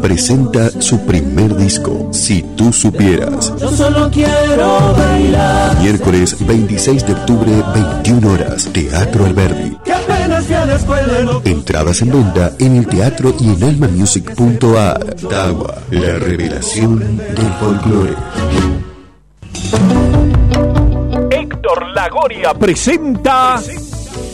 presenta su primer disco, Si tú supieras. Yo solo quiero bailar. Miércoles 26 de octubre, 21 horas, Teatro Alberdi. Entradas en venta en el teatro y en almamusic.ar. Tawa, la revelación del folclore. Héctor Lagoria presenta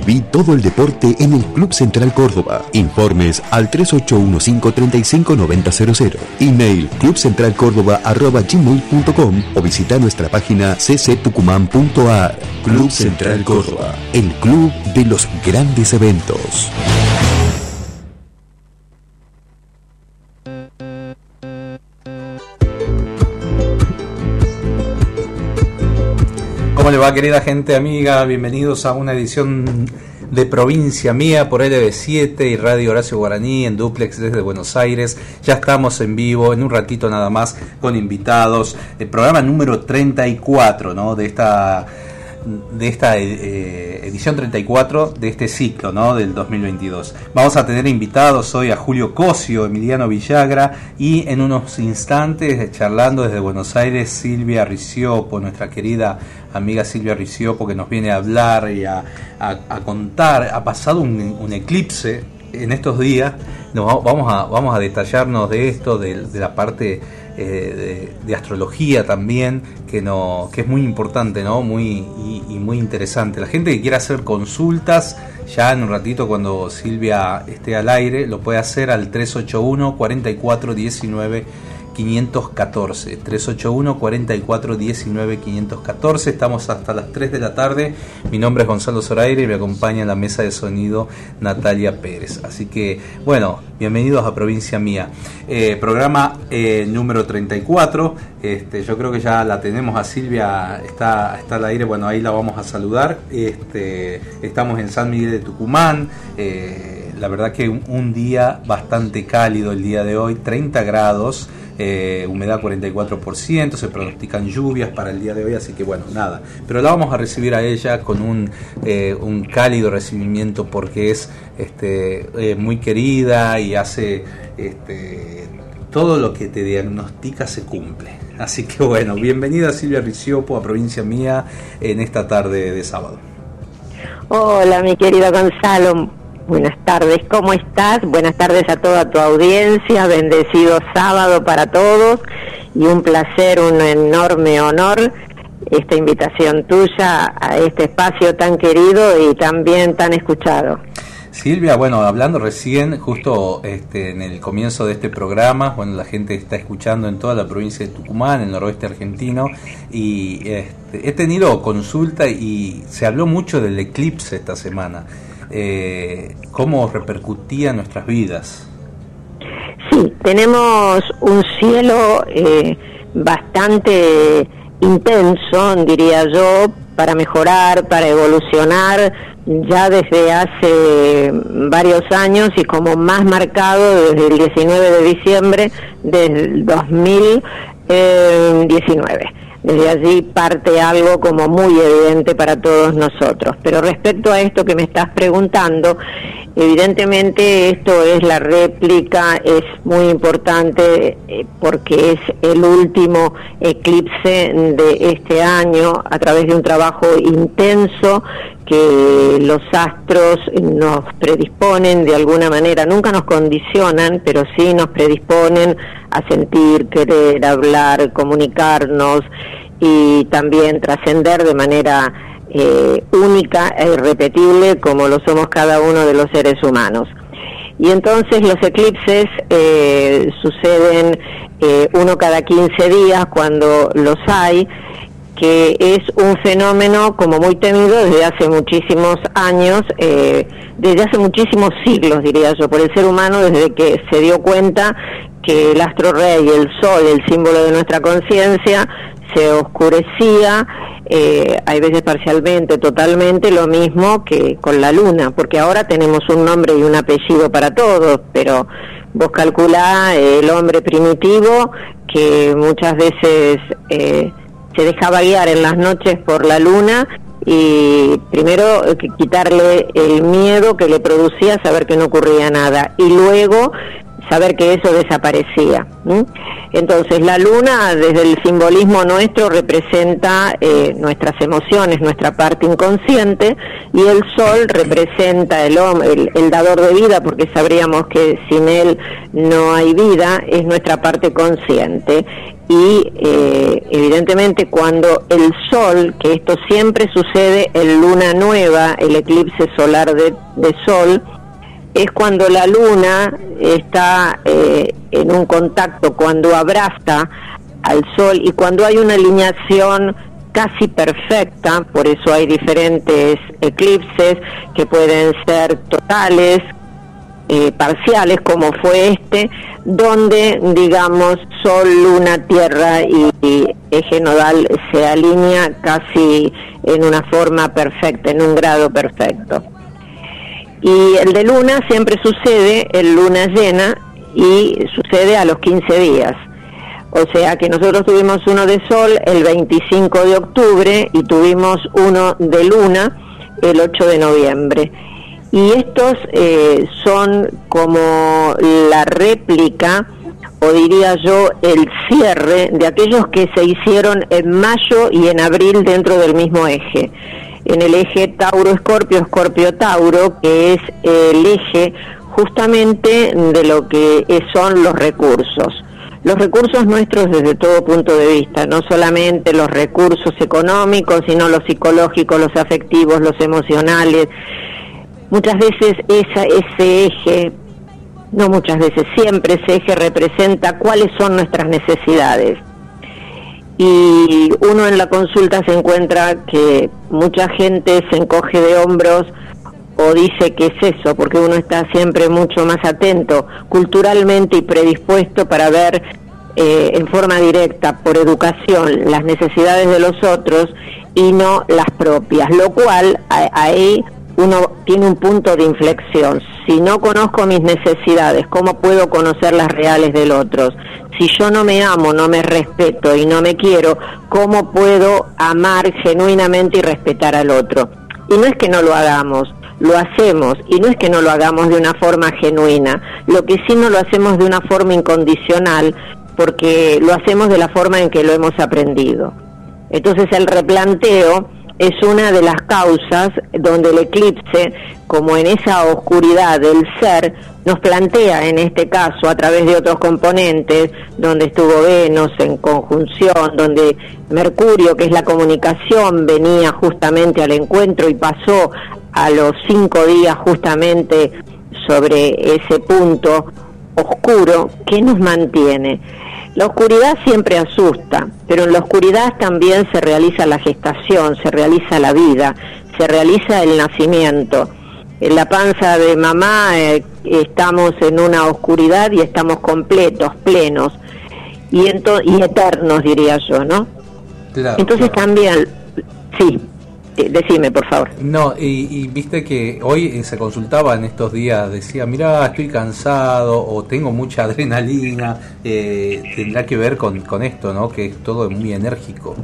Viví todo el deporte en el Club Central Córdoba. Informes al 3815-359000. Email clubcentralcórdoba.gmail.com o visita nuestra página cctucumán.ar. Club Central Córdoba, el club de los grandes eventos. ¿Cómo le va querida gente amiga? Bienvenidos a una edición de Provincia Mía por LB7 y Radio Horacio Guaraní en duplex desde Buenos Aires. Ya estamos en vivo en un ratito nada más con invitados. El programa número 34 ¿no? de esta de esta eh, edición 34 de este ciclo ¿no? del 2022. Vamos a tener invitados hoy a Julio Cosio, Emiliano Villagra y en unos instantes charlando desde Buenos Aires Silvia Riciopo, nuestra querida amiga Silvia Riciopo que nos viene a hablar y a, a- contar. Ha pasado un, eclipse en estos días. Nos va- vamos, a, vamos a detallarnos de esto, de la parte eh, de, astrología también, que, no, que es muy importante ¿no? muy, y, y muy interesante. La gente que quiera hacer consultas, ya en un ratito cuando Silvia esté al aire, lo puede hacer al 381 44 19 514 381 44 19 514 estamos hasta las 3 de la tarde. Mi nombre es Gonzalo Zoraire y me acompaña en la mesa de sonido Natalia Pérez. Así que bueno bienvenidos a Provincia Mía. Eh, programa eh, número 34 este, yo creo que ya la tenemos a Silvia está, está al aire. Bueno ahí la vamos a saludar. Este, estamos en San Miguel de Tucumán. Eh, la verdad que un, un día bastante cálido el día de hoy 30 grados eh, humedad 44%, se pronostican lluvias para el día de hoy, así que bueno, nada. Pero la vamos a recibir a ella con un, eh, un cálido recibimiento porque es este, muy querida y hace este, todo lo que te diagnostica se cumple. Así que bueno, bienvenida Silvia Riciopo a Provincia Mía en esta tarde de sábado. Hola, mi querido Gonzalo. Buenas tardes, ¿cómo estás? Buenas tardes a toda tu audiencia. Bendecido sábado para todos y un placer, un enorme honor esta invitación tuya a este espacio tan querido y también tan escuchado. Silvia, bueno, hablando recién, justo este, en el comienzo de este programa, bueno, la gente está escuchando en toda la provincia de Tucumán, en el noroeste argentino, y este, he tenido consulta y se habló mucho del eclipse esta semana. Eh, ¿Cómo repercutía en nuestras vidas? Sí, tenemos un cielo eh, bastante intenso, diría yo, para mejorar, para evolucionar, ya desde hace varios años y como más marcado desde el 19 de diciembre del 2019. Desde allí parte algo como muy evidente para todos nosotros. Pero respecto a esto que me estás preguntando, evidentemente esto es la réplica, es muy importante eh, porque es el último eclipse de este año a través de un trabajo intenso que los astros nos predisponen de alguna manera, nunca nos condicionan, pero sí nos predisponen a sentir, querer, hablar, comunicarnos y también trascender de manera eh, única e irrepetible como lo somos cada uno de los seres humanos. Y entonces los eclipses eh, suceden eh, uno cada 15 días cuando los hay que es un fenómeno como muy temido desde hace muchísimos años, desde hace muchísimos siglos, diría yo, por el ser humano desde que se dio cuenta que el astro rey, el sol, el símbolo de nuestra conciencia, se oscurecía, eh, hay veces parcialmente, totalmente, lo mismo que con la luna, porque ahora tenemos un nombre y un apellido para todos, pero vos calculá el hombre primitivo que muchas veces... Eh, se dejaba guiar en las noches por la luna y primero eh, quitarle el miedo que le producía saber que no ocurría nada. Y luego saber que eso desaparecía. Entonces la luna desde el simbolismo nuestro representa eh, nuestras emociones, nuestra parte inconsciente y el sol representa el, el, el dador de vida porque sabríamos que sin él no hay vida, es nuestra parte consciente y eh, evidentemente cuando el sol, que esto siempre sucede en luna nueva, el eclipse solar de, sol, es cuando la luna está eh, en un contacto, cuando abraza al sol y cuando hay una alineación casi perfecta, por eso hay diferentes eclipses que pueden ser totales, eh, parciales como fue este, donde digamos Sol, Luna, Tierra y, eje nodal se alinea casi en una forma perfecta, en un grado perfecto. Y el de Luna siempre sucede en Luna llena y sucede a los 15 días. O sea que nosotros tuvimos uno de Sol el 25 de octubre y tuvimos uno de Luna el 8 de noviembre y estos eh, son como la réplica o diría yo el cierre de aquellos que se hicieron en mayo y en abril dentro del mismo eje. En el eje Tauro-Escorpio, Escorpio-Tauro, que es el eje justamente de lo que son los recursos. Los recursos nuestros desde todo punto de vista, no solamente los recursos económicos, sino los psicológicos, los afectivos, los emocionales, Muchas veces esa, ese eje, no muchas veces, siempre ese eje representa cuáles son nuestras necesidades. Y uno en la consulta se encuentra que mucha gente se encoge de hombros o dice que es eso, porque uno está siempre mucho más atento culturalmente y predispuesto para ver eh, en forma directa, por educación, las necesidades de los otros y no las propias, lo cual ahí uno tiene un punto de inflexión. Si no conozco mis necesidades, ¿cómo puedo conocer las reales del otro? Si yo no me amo, no me respeto y no me quiero, ¿cómo puedo amar genuinamente y respetar al otro? Y no es que no lo hagamos, lo hacemos y no es que no lo hagamos de una forma genuina, lo que sí no lo hacemos de una forma incondicional porque lo hacemos de la forma en que lo hemos aprendido. Entonces el replanteo es una de las causas donde el eclipse, como en esa oscuridad del ser, nos plantea en este caso a través de otros componentes, donde estuvo Venus en conjunción, donde Mercurio, que es la comunicación, venía justamente al encuentro y pasó a los cinco días justamente sobre ese punto oscuro que nos mantiene. La oscuridad siempre asusta, pero en la oscuridad también se realiza la gestación, se realiza la vida, se realiza el nacimiento. En la panza de mamá eh, estamos en una oscuridad y estamos completos, plenos y, y eternos, diría yo, ¿no? Entonces también, sí, decime, por favor. No, y, viste que hoy eh, se consultaba en estos días, decía, mira, estoy cansado o tengo mucha adrenalina, eh, tendrá que ver con, con esto, ¿no? Que es todo muy enérgico.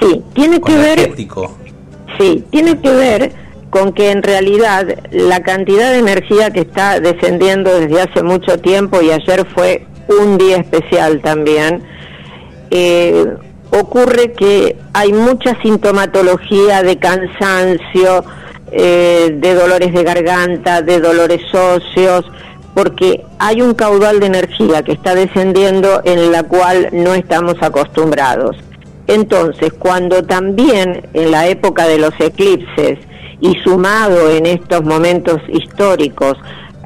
Sí, tiene que ver... Sí, tiene que ver con que en realidad la cantidad de energía que está descendiendo desde hace mucho tiempo y ayer fue un día especial también, eh, ocurre que hay mucha sintomatología de cansancio, eh, de dolores de garganta, de dolores óseos, porque hay un caudal de energía que está descendiendo en la cual no estamos acostumbrados. Entonces, cuando también en la época de los eclipses y sumado en estos momentos históricos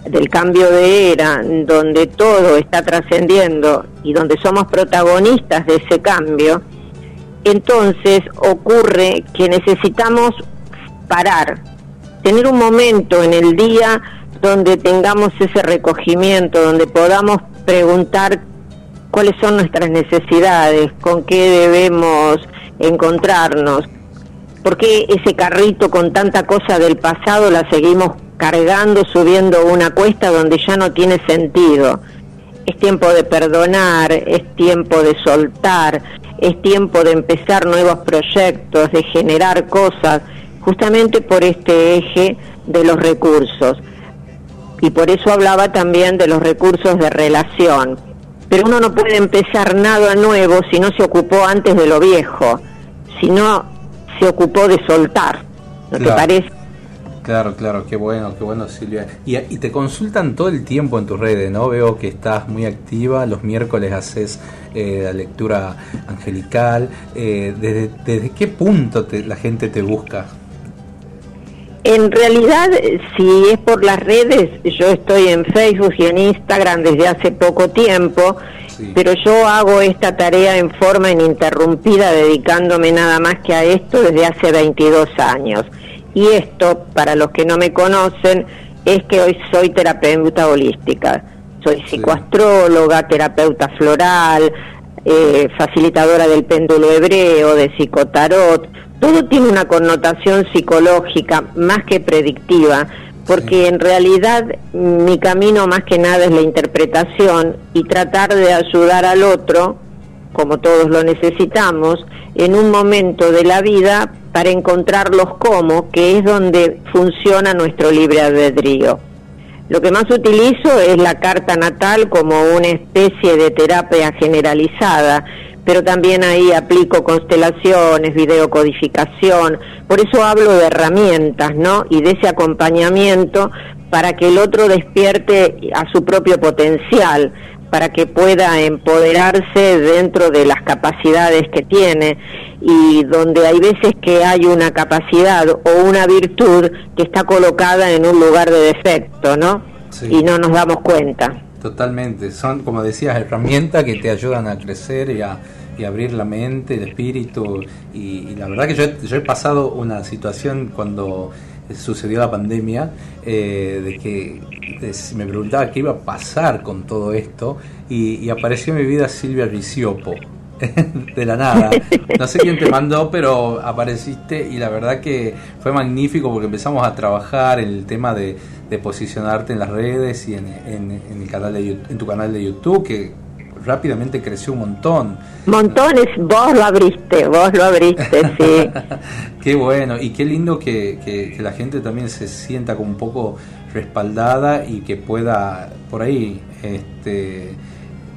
del cambio de era, donde todo está trascendiendo y donde somos protagonistas de ese cambio, entonces ocurre que necesitamos parar, tener un momento en el día donde tengamos ese recogimiento, donde podamos preguntar cuáles son nuestras necesidades, con qué debemos encontrarnos, por qué ese carrito con tanta cosa del pasado la seguimos cargando, subiendo una cuesta donde ya no tiene sentido. Es tiempo de perdonar, es tiempo de soltar, es tiempo de empezar nuevos proyectos, de generar cosas, justamente por este eje de los recursos. Y por eso hablaba también de los recursos de relación. Pero uno no puede empezar nada nuevo si no se ocupó antes de lo viejo, si no se ocupó de soltar. ¿No te parece? Claro, claro, qué bueno, qué bueno Silvia. Y, te consultan todo el tiempo en tus redes, ¿no? Veo que estás muy activa, los miércoles haces eh, la lectura angelical. Eh, ¿desde, qué punto la gente te busca? En realidad, si es por las redes, yo estoy en Facebook y en Instagram desde hace poco tiempo, pero yo hago esta tarea en forma ininterrumpida, dedicándome nada más que a esto desde hace 22 años. Y esto, para los que no me conocen, es que hoy soy terapeuta holística. Soy psicoastróloga, terapeuta floral, eh, facilitadora del péndulo hebreo, de psicotarot. Todo tiene una connotación psicológica más que predictiva, porque en realidad mi camino más que nada es la interpretación y tratar de ayudar al otro, como todos lo necesitamos, en un momento de la vida para encontrar los cómo, que es donde funciona nuestro libre albedrío. Lo que más utilizo es la carta natal como una especie de terapia generalizada, pero también ahí aplico constelaciones, videocodificación, por eso hablo de herramientas, ¿no? Y de ese acompañamiento para que el otro despierte a su propio potencial, para que pueda empoderarse dentro de las capacidades que tiene y donde hay veces que hay una capacidad o una virtud que está colocada en un lugar de defecto, ¿no? Y no nos damos cuenta. Totalmente, son como decías herramientas que te ayudan a crecer y a, abrir la mente, el espíritu y, la verdad que yo, yo he pasado una situación cuando sucedió la pandemia, eh, de que me preguntaba qué iba a pasar con todo esto y, apareció en mi vida Silvia Riciopo, de la nada. No sé quién te mandó, pero apareciste y la verdad que fue magnífico porque empezamos a trabajar en el tema de, posicionarte en las redes y en, el canal de, en tu canal de YouTube, que rápidamente creció un montón. Montones, vos lo abriste, vos lo abriste, sí. qué bueno, y qué lindo que, que, la gente también se sienta como un poco respaldada y que pueda, por ahí, este,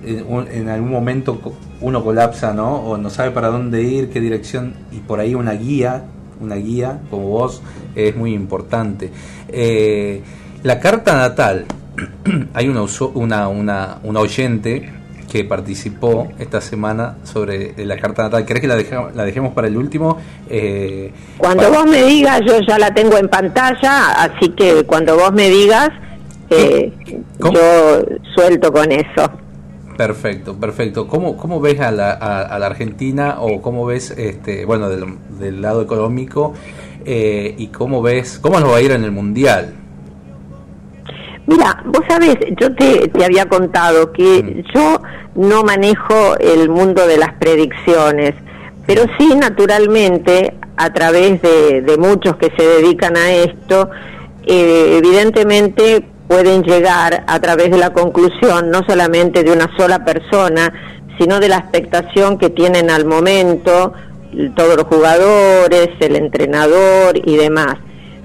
en, algún momento uno colapsa, ¿no? O no sabe para dónde ir, qué dirección, y por ahí una guía, una guía como vos, es muy importante. Eh, la carta natal, hay una, una, una, una oyente que participó esta semana sobre la carta natal. ¿Crees que la, la dejemos para el último? Eh, cuando vos me digas, yo ya la tengo en pantalla, así que cuando vos me digas, eh, yo suelto con eso. Perfecto, perfecto. ¿Cómo, cómo ves a la, a, la Argentina o cómo ves, este, bueno, del, del lado económico eh, y cómo ves, cómo nos va a ir en el Mundial? Mira, vos sabés, yo te, te había contado que mm. yo no manejo el mundo de las predicciones, pero sí, naturalmente, a través de, de muchos que se dedican a esto, eh, evidentemente pueden llegar a través de la conclusión no solamente de una sola persona, sino de la expectación que tienen al momento todos los jugadores, el entrenador y demás.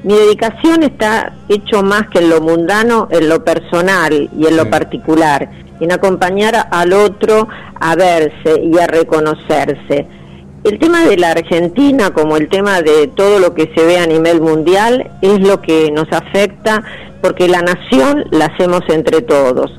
Mi dedicación está hecho más que en lo mundano, en lo personal y en lo particular, en acompañar al otro a verse y a reconocerse. El tema de la Argentina, como el tema de todo lo que se ve a nivel mundial, es lo que nos afecta porque la nación la hacemos entre todos.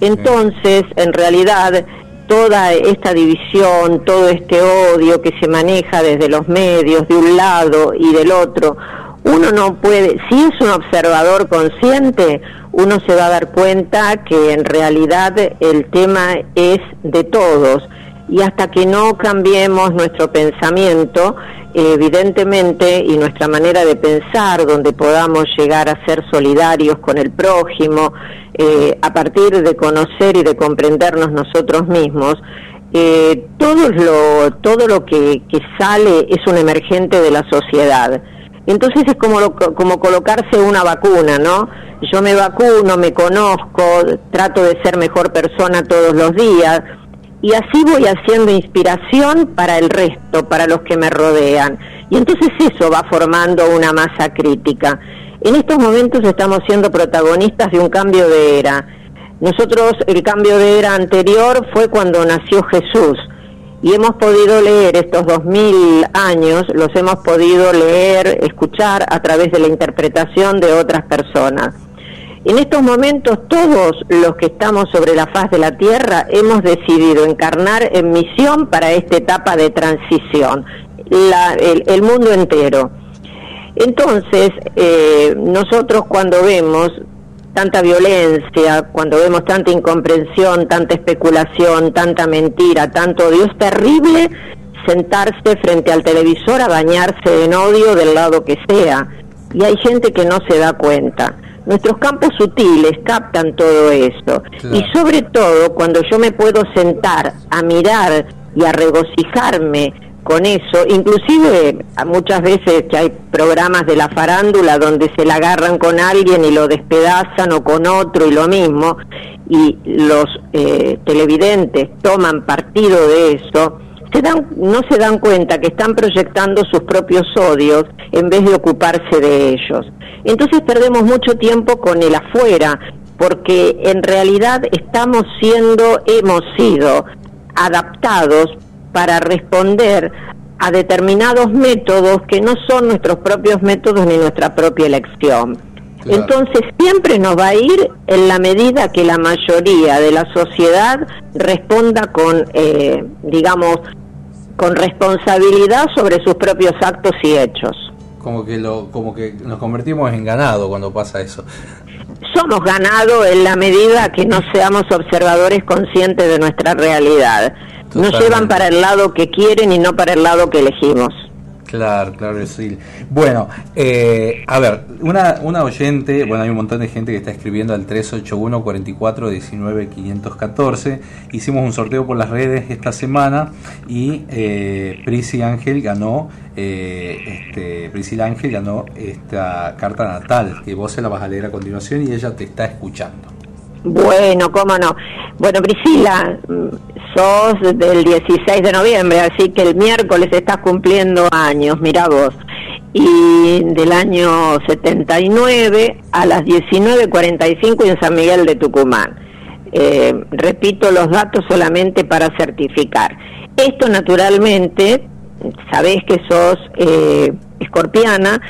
Entonces, en realidad, toda esta división, todo este odio que se maneja desde los medios, de un lado y del otro, uno no puede, si es un observador consciente, uno se va a dar cuenta que en realidad el tema es de todos y hasta que no cambiemos nuestro pensamiento, evidentemente, y nuestra manera de pensar, donde podamos llegar a ser solidarios con el prójimo, eh, a partir de conocer y de comprendernos nosotros mismos, eh, todo lo, todo lo que, que sale es un emergente de la sociedad. Entonces es como, como colocarse una vacuna, ¿no? Yo me vacuno, me conozco, trato de ser mejor persona todos los días y así voy haciendo inspiración para el resto, para los que me rodean. Y entonces eso va formando una masa crítica. En estos momentos estamos siendo protagonistas de un cambio de era. Nosotros el cambio de era anterior fue cuando nació Jesús y hemos podido leer estos dos mil años, los hemos podido leer, escuchar a través de la interpretación de otras personas. En estos momentos todos los que estamos sobre la faz de la Tierra hemos decidido encarnar en misión para esta etapa de transición, el, mundo entero. Entonces, eh, nosotros cuando vemos tanta violencia, cuando vemos tanta incomprensión, tanta especulación, tanta mentira, tanto odio, es terrible sentarse frente al televisor a bañarse en odio del lado que sea. Y hay gente que no se da cuenta. Nuestros campos sutiles captan todo eso. Y sobre todo cuando yo me puedo sentar a mirar y a regocijarme con eso, inclusive muchas veces que hay programas de la farándula donde se la agarran con alguien y lo despedazan o con otro y lo mismo, y los eh, televidentes toman partido de eso, se dan, no se dan cuenta que están proyectando sus propios odios en vez de ocuparse de ellos. Entonces perdemos mucho tiempo con el afuera, porque en realidad estamos siendo, hemos sido adaptados para responder a determinados métodos que no son nuestros propios métodos ni nuestra propia elección. Entonces siempre nos va a ir en la medida que la mayoría de la sociedad responda con, eh, digamos, con responsabilidad sobre sus propios actos y hechos. Como que, lo, como que nos convertimos en ganado cuando pasa eso. Somos ganado en la medida que no seamos observadores conscientes de nuestra realidad. Nos llevan para el lado que quieren y no para el lado que elegimos. Claro, claro, sí. Bueno, eh, a ver, una, una oyente, bueno, hay un montón de gente que está escribiendo al 381 44 19 514. Hicimos un sorteo por las redes esta semana y eh, Prisi Ángel ganó, eh, este, Priscila Ángel ganó esta carta natal, que vos se la vas a leer a continuación y ella te está escuchando. Bueno, cómo no. Bueno, Priscila, sos del 16 de noviembre, así que el miércoles estás cumpliendo años, mira vos. Y del año 79 a las 19.45 en San Miguel de Tucumán. Eh, repito los datos solamente para certificar. Esto naturalmente, sabés que sos eh, escorpiana,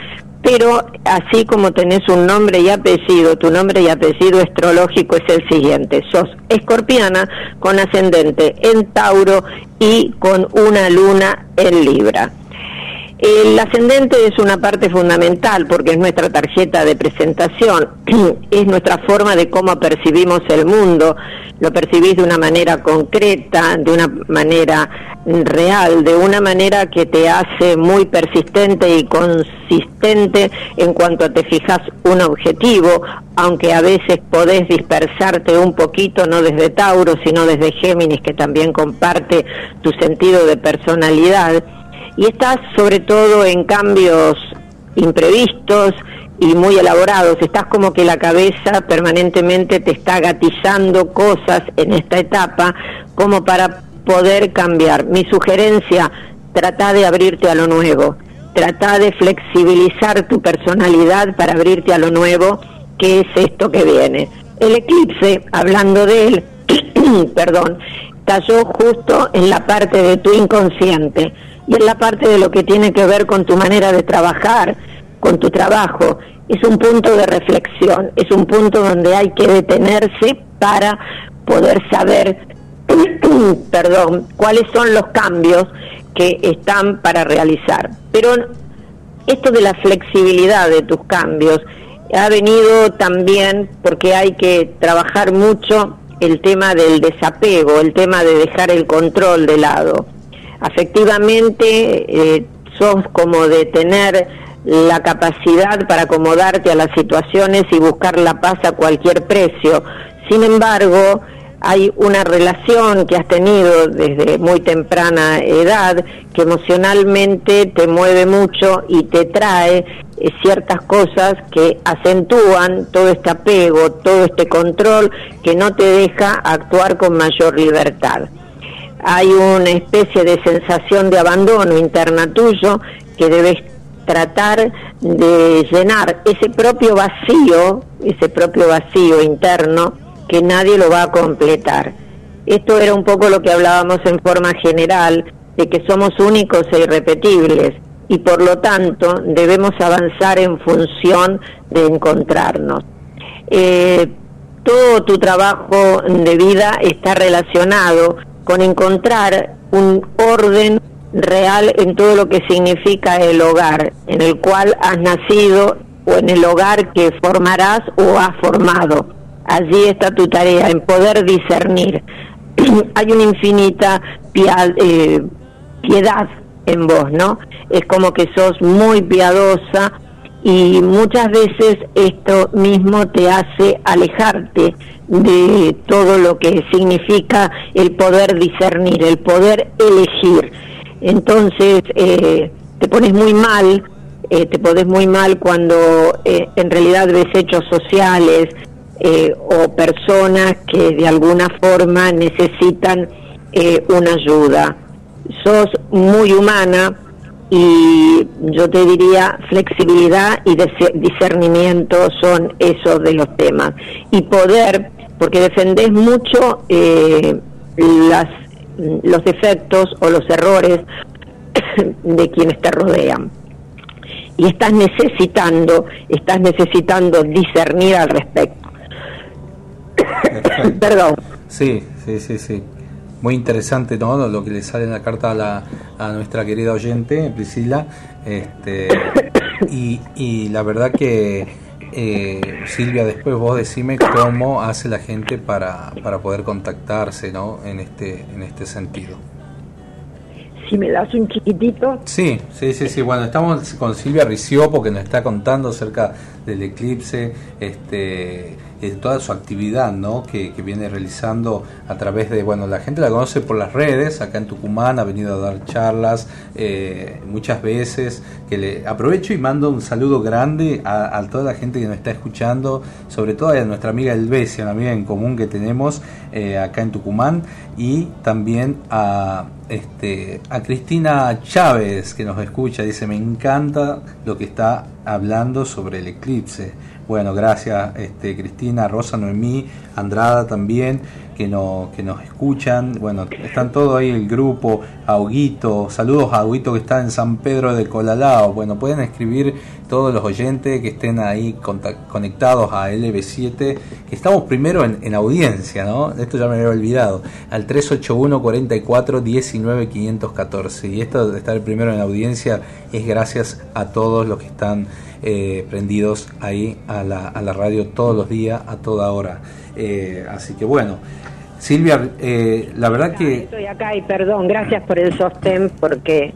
pero así como tenés un nombre y apellido, tu nombre y apellido astrológico es el siguiente, sos escorpiana con ascendente en Tauro y con una luna en Libra. El ascendente es una parte fundamental porque es nuestra tarjeta de presentación, es nuestra forma de cómo percibimos el mundo, lo percibís de una manera concreta, de una manera real, de una manera que te hace muy persistente y consistente en cuanto te fijas un objetivo, aunque a veces podés dispersarte un poquito, no desde Tauro, sino desde Géminis, que también comparte tu sentido de personalidad y estás sobre todo en cambios imprevistos y muy elaborados. Estás como que la cabeza permanentemente te está gatillando cosas en esta etapa como para poder cambiar. Mi sugerencia, trata de abrirte a lo nuevo, trata de flexibilizar tu personalidad para abrirte a lo nuevo, que es esto que viene. El eclipse, hablando de él, perdón, cayó justo en la parte de tu inconsciente y en la parte de lo que tiene que ver con tu manera de trabajar, con tu trabajo. Es un punto de reflexión, es un punto donde hay que detenerse para poder saber, perdón, cuáles son los cambios que están para realizar. Pero esto de la flexibilidad de tus cambios ha venido también porque hay que trabajar mucho el tema del desapego, el tema de dejar el control de lado afectivamente eh, sos como de tener la capacidad para acomodarte a las situaciones y buscar la paz a cualquier precio. Sin embargo, hay una relación que has tenido desde muy temprana edad que emocionalmente te mueve mucho y te trae eh, ciertas cosas que acentúan todo este apego, todo este control que no te deja actuar con mayor libertad hay una especie de sensación de abandono interna tuyo que debes tratar de llenar ese propio vacío, ese propio vacío interno que nadie lo va a completar. Esto era un poco lo que hablábamos en forma general, de que somos únicos e irrepetibles y por lo tanto debemos avanzar en función de encontrarnos. Eh, todo tu trabajo de vida está relacionado con encontrar un orden real en todo lo que significa el hogar, en el cual has nacido o en el hogar que formarás o has formado. Allí está tu tarea, en poder discernir. Hay una infinita eh, piedad en vos, ¿no? Es como que sos muy piadosa y muchas veces esto mismo te hace alejarte de todo lo que significa el poder discernir, el poder elegir. Entonces eh, te pones muy mal, eh, te pones muy mal cuando eh, en realidad ves hechos sociales o personas que de alguna forma necesitan una ayuda. Sos muy humana y yo te diría flexibilidad y discernimiento son esos de los temas. Y poder porque defendés mucho eh, las, los defectos o los errores de quienes te rodean. Y estás necesitando, estás necesitando discernir al respecto. Perdón. Sí, sí, sí, sí. Muy interesante ¿no? lo que le sale en la carta a, la, a nuestra querida oyente, Priscila. Este, y, y la verdad que eh, Silvia, después vos decime cómo hace la gente para, para poder contactarse ¿no? en, este, en este sentido. Si me das un chiquitito. Sí, sí, sí, sí. Bueno, estamos con Silvia Ricio que nos está contando acerca del eclipse. Este, de toda su actividad ¿no? que, viene realizando a través de, bueno, la gente la conoce por las redes, acá en Tucumán ha venido a dar charlas eh, muchas veces, que le aprovecho y mando un saludo grande a, toda la gente que nos está escuchando, sobre todo a nuestra amiga Elvesia, una amiga en común que tenemos eh, acá en Tucumán, y también a este, a Cristina Chávez que nos escucha, dice, me encanta lo que está hablando sobre el eclipse. Bueno, gracias este, Cristina, Rosa Noemí, Andrada también, que, no, que nos escuchan. Bueno, están todos ahí el grupo, Auguito, saludos a Auguito que está en San Pedro de Colalao. Bueno, pueden escribir todos los oyentes que estén ahí conectados a LB7, que estamos primero en, audiencia, ¿no? Esto ya me había olvidado, al 381 44 19 514. Y esto de estar primero en audiencia es gracias a todos los que están eh, prendidos ahí a la, a la radio todos los días, a toda hora. Eh, así que bueno. Silvia, eh, la verdad que... Estoy acá y perdón, gracias por el sostén porque...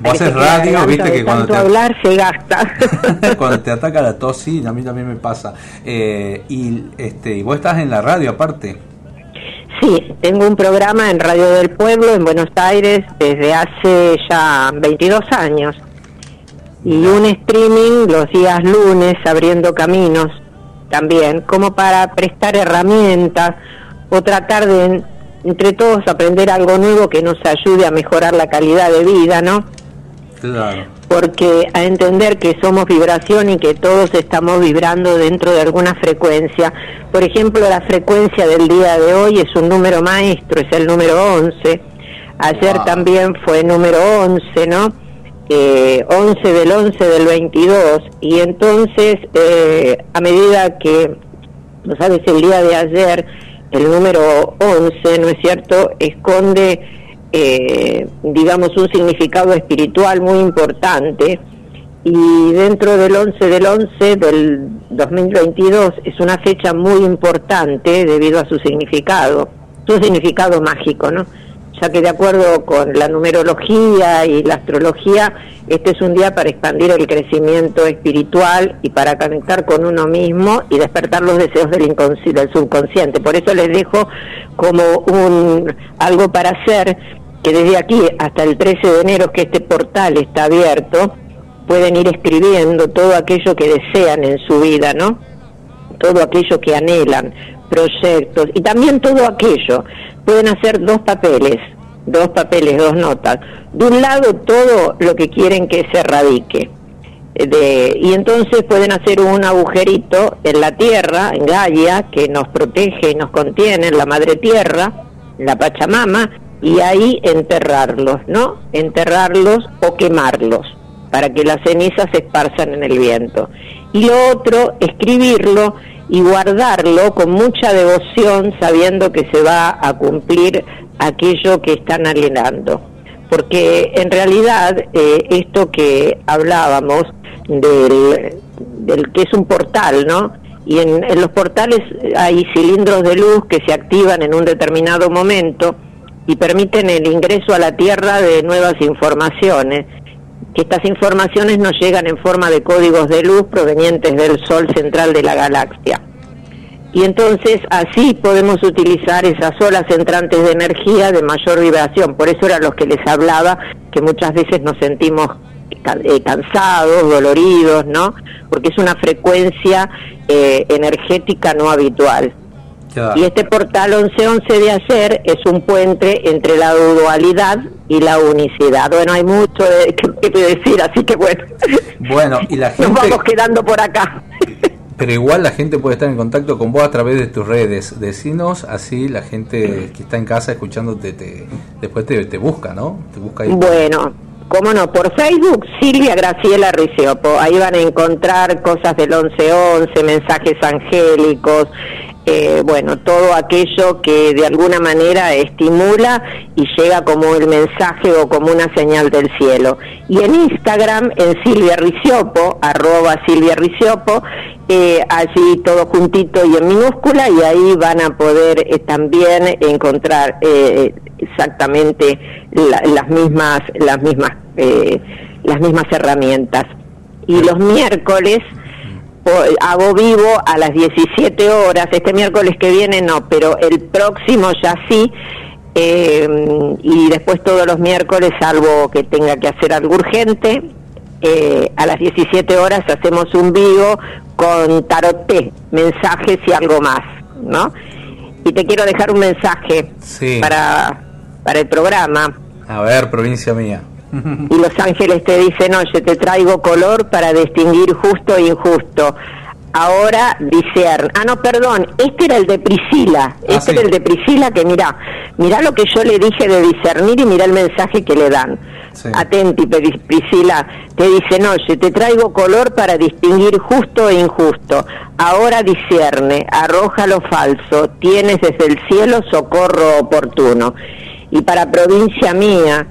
Vos haces radio, viste que cuando te... hablar se gasta. cuando te ataca la tos, sí, a mí también me pasa. Eh, y, este, y vos estás en la radio aparte. Sí, tengo un programa en Radio del Pueblo en Buenos Aires desde hace ya 22 años. Y un streaming los días lunes abriendo caminos también, como para prestar herramientas o tratar de entre todos aprender algo nuevo que nos ayude a mejorar la calidad de vida, ¿no? Claro. Porque a entender que somos vibración y que todos estamos vibrando dentro de alguna frecuencia. Por ejemplo, la frecuencia del día de hoy es un número maestro, es el número 11. Ayer también fue número 11, ¿no? Eh, 11 del 11 del 22. Y entonces, eh, a medida que, no sabes, el día de ayer el número 11, ¿no es cierto?, esconde, eh, digamos, un significado espiritual muy importante. Y dentro del 11 del 11 del 2022 es una fecha muy importante debido a su significado, su significado mágico, ¿no? Ya que de acuerdo con la numerología y la astrología, este es un día para expandir el crecimiento espiritual y para conectar con uno mismo y despertar los deseos del, del subconsciente. Por eso les dejo como un algo para hacer que desde aquí hasta el 13 de enero que este portal está abierto, pueden ir escribiendo todo aquello que desean en su vida, ¿no? Todo aquello que anhelan, proyectos y también todo aquello pueden hacer dos papeles, dos papeles, dos notas. De un lado todo lo que quieren que se radique. De, y entonces pueden hacer un agujerito en la tierra, en Gaia, que nos protege y nos contiene, en la madre tierra, la Pachamama, y ahí enterrarlos, ¿no? Enterrarlos o quemarlos, para que las cenizas se esparzan en el viento. Y lo otro, escribirlo y guardarlo con mucha devoción sabiendo que se va a cumplir aquello que están alienando. Porque en realidad eh, esto que hablábamos del, del, que es un portal, ¿no? Y en los portales hay cilindros de luz que se activan en un determinado momento y permiten el ingreso a la Tierra de nuevas informaciones que estas informaciones nos llegan en forma de códigos de luz provenientes del Sol central de la galaxia. Y entonces así podemos utilizar esas olas entrantes de energía de mayor vibración. Por eso era los que les hablaba, que muchas veces nos sentimos eh, cansados, doloridos, ¿no? Porque es una frecuencia eh, energética no habitual. Y este portal 1111 de ayer es un puente entre la dualidad y la unicidad. Bueno, hay mucho que, decir, así que bueno. Bueno, y la gente... Nos vamos quedando por acá. Pero igual la gente puede estar en contacto con vos a través de tus redes. Decinos, así la gente que está en casa escuchándote te, después te, te busca, ¿no? Te busca ahí. Bueno, cómo no, por Facebook Silvia Graciela Riciopo. Ahí van a encontrar cosas del 1111, mensajes angélicos, eh, bueno, todo aquello que de alguna manera estimula y llega como el mensaje o como una señal del cielo. Y en Instagram, en Silvia Riciopo, arroba Silvia Riciopo, eh, allí todo juntito y en minúscula, y ahí van a poder eh, también encontrar exactamente las mismas, las mismas, las mismas herramientas. Y los miércoles, hago vivo a las 17 horas, este miércoles que viene no, pero el próximo ya sí, eh, y después todos los miércoles, salvo que tenga que hacer algo urgente, eh, a las 17 horas hacemos un vivo con taroté, mensajes y algo más, ¿no? Y te quiero dejar un mensaje para, para el programa. A ver, provincia mía. Y los ángeles te dicen, oye, te traigo color para distinguir justo e injusto. ahora discierne. Ah, no, perdón, este era el de Priscila. Este Ah, sí. era el de Priscila que mirá, mirá lo que yo le dije de discernir y mirá el mensaje que le dan. Sí. Atenti, Pri- Priscila, te dicen, oye, te traigo color para distinguir justo e injusto. Ahora discierne, arroja lo falso, tienes desde el cielo socorro oportuno. Y para provincia mía,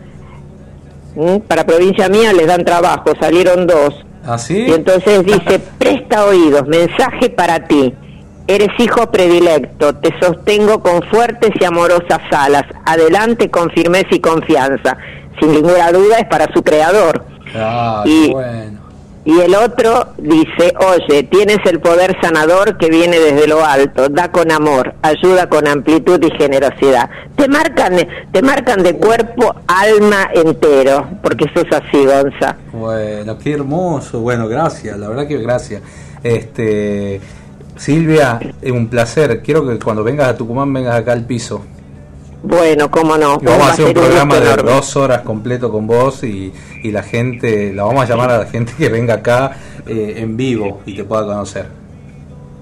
para provincia mía les dan trabajo, salieron dos. ¿Así? Y entonces dice, presta oídos, mensaje para ti. Eres hijo predilecto, te sostengo con fuertes y amorosas alas. Adelante con firmeza y confianza. Sin ninguna duda es para su creador. Ah, y- qué bueno. Y el otro dice, oye, tienes el poder sanador que viene desde lo alto, da con amor, ayuda con amplitud y generosidad. Te marcan, te marcan de cuerpo, alma entero, porque eso es así, Gonza. Bueno, qué hermoso. Bueno, gracias, la verdad que gracias. Este, Silvia, es un placer. Quiero que cuando vengas a Tucumán vengas acá al piso. Bueno, cómo no. Y vamos va a hacer un programa de enorme. dos horas completo con vos y, y la gente, la vamos a llamar a la gente que venga acá eh, en vivo y te pueda conocer.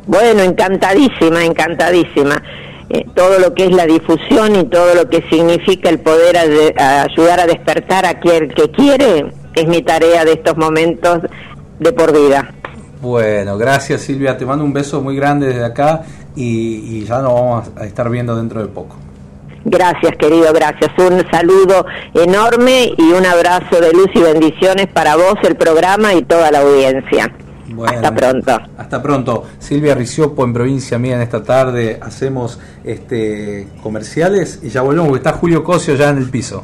Bueno, encantadísima, encantadísima. Eh, todo lo que es la difusión y todo lo que significa el poder a de- a ayudar a despertar a aquel que quiere es mi tarea de estos momentos de por vida. Bueno, gracias Silvia, te mando un beso muy grande desde acá y, y ya nos vamos a estar viendo dentro de poco. Gracias, querido, gracias. Un saludo enorme y un abrazo de luz y bendiciones para vos, el programa y toda la audiencia. Bueno, Hasta pronto. Hasta pronto. Silvia Riciopo en provincia mía en esta tarde. Hacemos este comerciales y ya volvemos porque está Julio Cosio ya en el piso.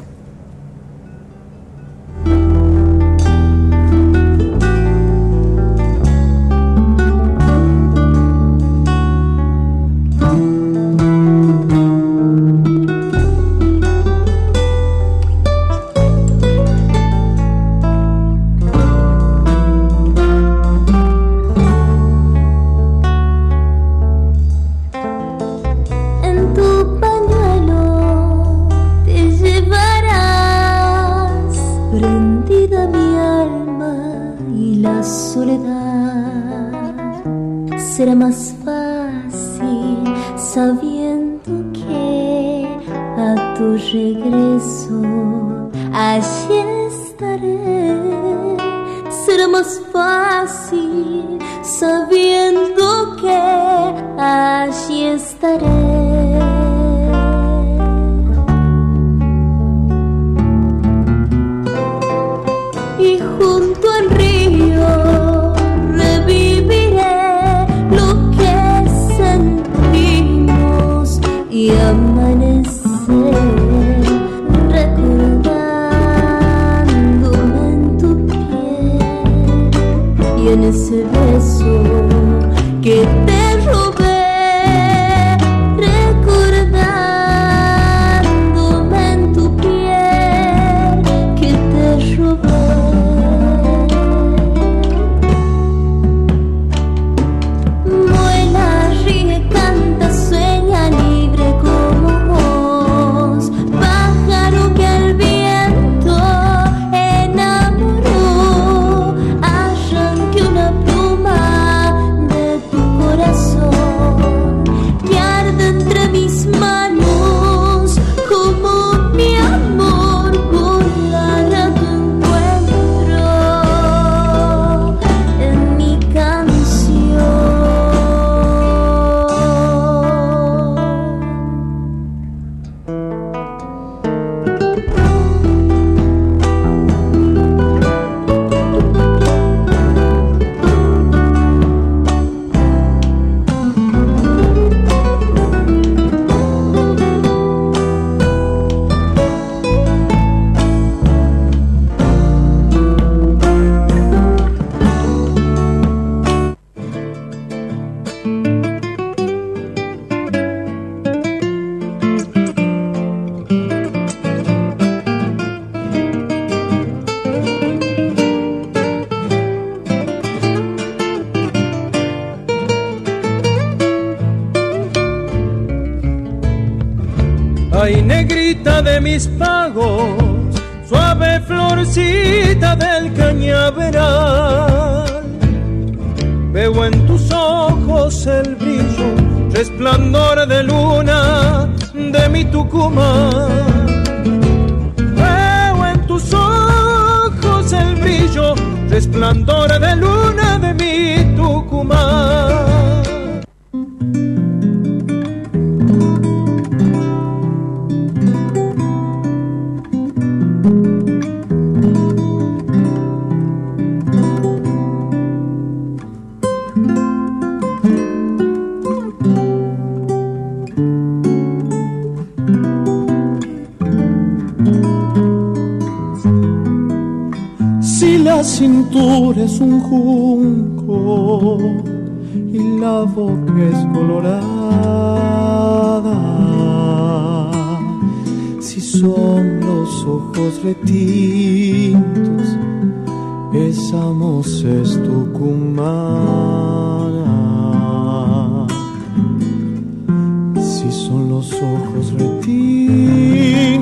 Cintura es un junco y la boca es colorada. Si son los ojos retintos, esa es tucumana.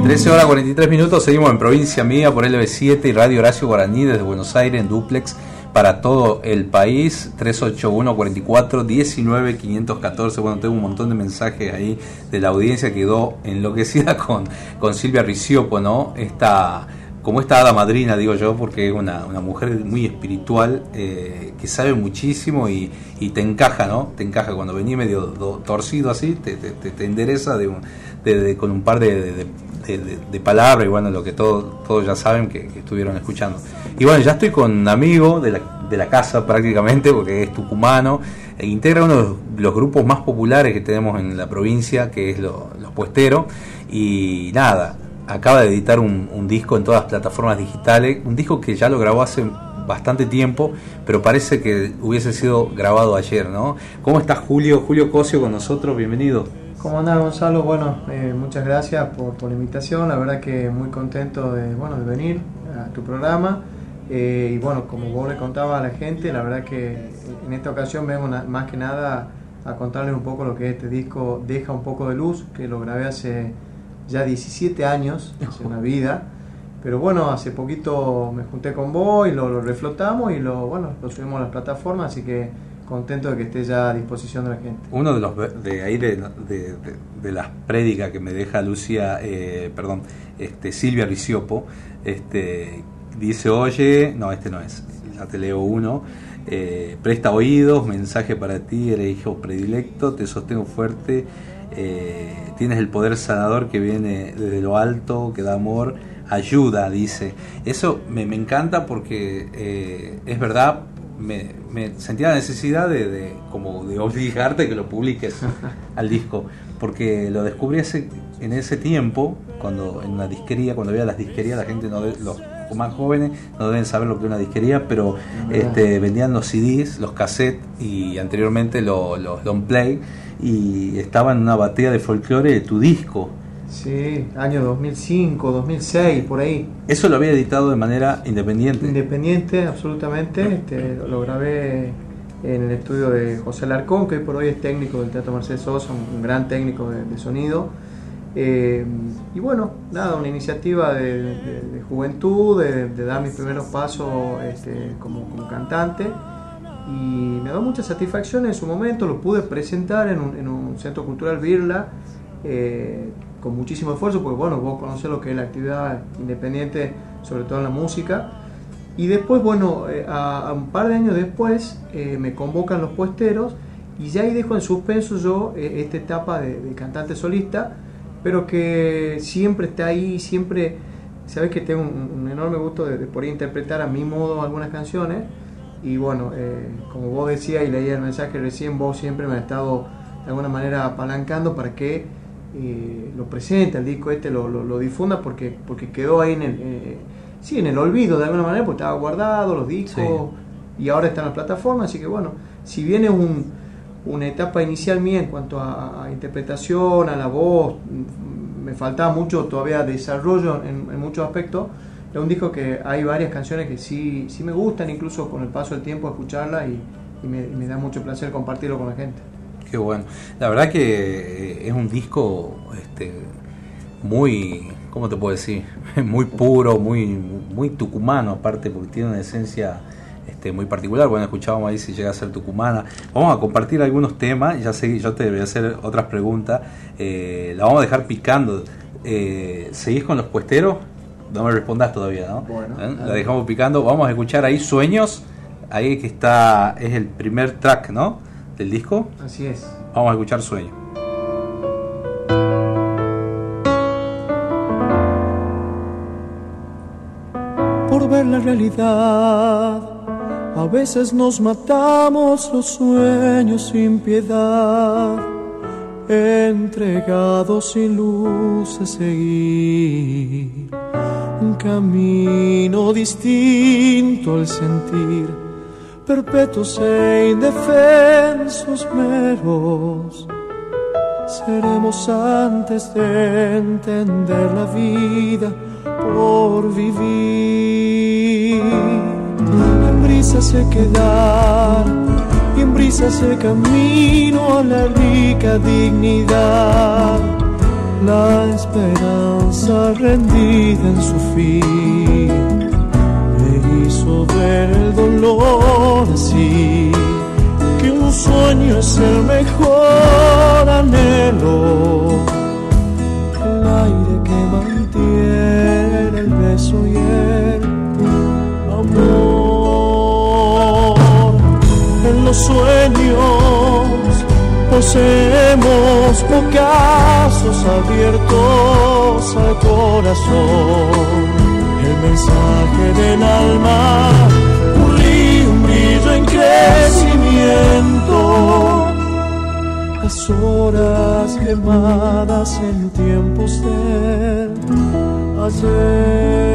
13 horas 43 minutos, seguimos en provincia mía por LB7 y Radio Horacio Guaraní desde Buenos Aires en duplex para todo el país 381 44 19 514 bueno tengo un montón de mensajes ahí de la audiencia quedó enloquecida con, con Silvia Riciopo no esta como esta hada madrina digo yo porque es una, mujer muy espiritual eh, que sabe muchísimo y, te encaja no te encaja. Cuando venís medio torcido así te, te, endereza de, con un par de de, palabra y bueno, lo que todos todos ya saben que, estuvieron escuchando. Y bueno, ya estoy con un amigo de la, de la casa prácticamente, porque es tucumano, e integra uno de los grupos más populares que tenemos en la provincia, que es Los Puesteros, y nada, acaba de editar un, disco en todas las plataformas digitales, un disco que ya lo grabó hace bastante tiempo, pero parece que hubiese sido grabado ayer, ¿no? ¿Cómo estás Julio? Julio Cosio con nosotros, bienvenido. ¿Cómo andás Gonzalo? Bueno, eh, muchas gracias por, por, la invitación, la verdad que muy contento de, bueno, de venir a tu programa eh, y bueno, como vos le contabas a la gente, la verdad que en esta ocasión vengo más que nada a contarles un poco lo que este disco deja un poco de luz, que lo grabé hace ya 17 años, hace una vida, pero bueno, hace poquito me junté con vos y lo, lo reflotamos y lo, bueno, lo subimos a las plataformas, así que contento de que esté ya a disposición de la gente. Uno de los de ahí de, de, las prédicas que me deja Lucia, eh, perdón, este Silvia Riciopo, este dice, oye, no, este no es, ya te leo uno, eh, presta oídos, mensaje para ti, eres hijo predilecto, te sostengo fuerte, eh, tienes el poder sanador que viene desde lo alto, que da amor, ayuda, dice. Eso me, me encanta porque es verdad, me, sentía la necesidad de, como de obligarte que lo publiques al disco, porque lo descubrí en ese tiempo, cuando en una disquería, cuando había las disquerías, la gente no los más jóvenes no deben saber lo que es una disquería, pero este, vendían los CDs, los cassettes y anteriormente los, los long play y estaba en una batea de folclore de tu disco Sí, año 2005, 2006, por ahí. ¿Eso lo había editado de manera independiente? Independiente, absolutamente. Este, lo grabé en el estudio de José Larcón, que hoy por hoy es técnico del Teatro Mercedes Sosa, un gran técnico de, sonido. Eh, y bueno, nada, una iniciativa de, juventud, de, dar mis primeros pasos este, como, cantante. Y me da mucha satisfacción en su momento, lo pude presentar en un, en un centro cultural Birla. Eh, con muchísimo esfuerzo, porque bueno, vos conocés lo que es la actividad independiente, sobre todo en la música. Y después, bueno, eh, a, un par de años después eh, me convocan los puesteros y ya ahí dejo en suspenso yo eh, esta etapa de, cantante solista, pero que siempre está ahí, siempre, sabes que tengo un, enorme gusto de, poder interpretar a mi modo algunas canciones. Y bueno, como vos decías y leía el mensaje recién, vos siempre me has estado de alguna manera apalancando para que eh, lo presenta, el disco este lo, lo, difunda porque, porque quedó ahí en el, eh, sí, en el olvido de alguna manera, porque estaba guardado los discos y ahora está en la plataforma, así que bueno, si viene un, una etapa inicial mía en cuanto a, interpretación, a la voz, mm, me faltaba mucho todavía desarrollo en, muchos aspectos, es un disco que hay varias canciones que sí, sí me gustan, incluso con el paso del tiempo escucharla y, me da mucho placer compartirlo con la gente. Qué bueno. La verdad que eh, es un disco este, muy, ¿cómo te puedo decir? Muy puro, muy, muy tucumano aparte, porque tiene una esencia este, muy particular. Bueno, escuchábamos ahí si llega a ser tucumana. Vamos a compartir algunos temas. Ya sé, yo te voy a hacer otras preguntas. Eh, la vamos a dejar picando. Eh, ¿Seguís con los puesteros? No me respondas todavía, ¿no? Bueno. ¿Eh? La dejamos picando. Vamos a escuchar ahí Sueños. Ahí que está, es el primer track, ¿no? Del disco. Así es. Vamos a escuchar Sueños. por ver la realidad. A veces nos matamos los sueños sin piedad, entregados sin luz a seguir. Un camino distinto al sentir, perpetuos e indefensos meros. Seremos antes de entender la vida por vivir. En brisa se quedar, y en brisa se camino a la rica dignidad. La esperanza rendida en su fin me hizo ver el dolor así. Que un sueño es el mejor anhelo, el aire que mantiene el beso y el amor. En los sueños poseemos bocazos abiertos al corazón. El mensaje del alma, en crecimiento. Las horas quemadas en tiempos del ayer.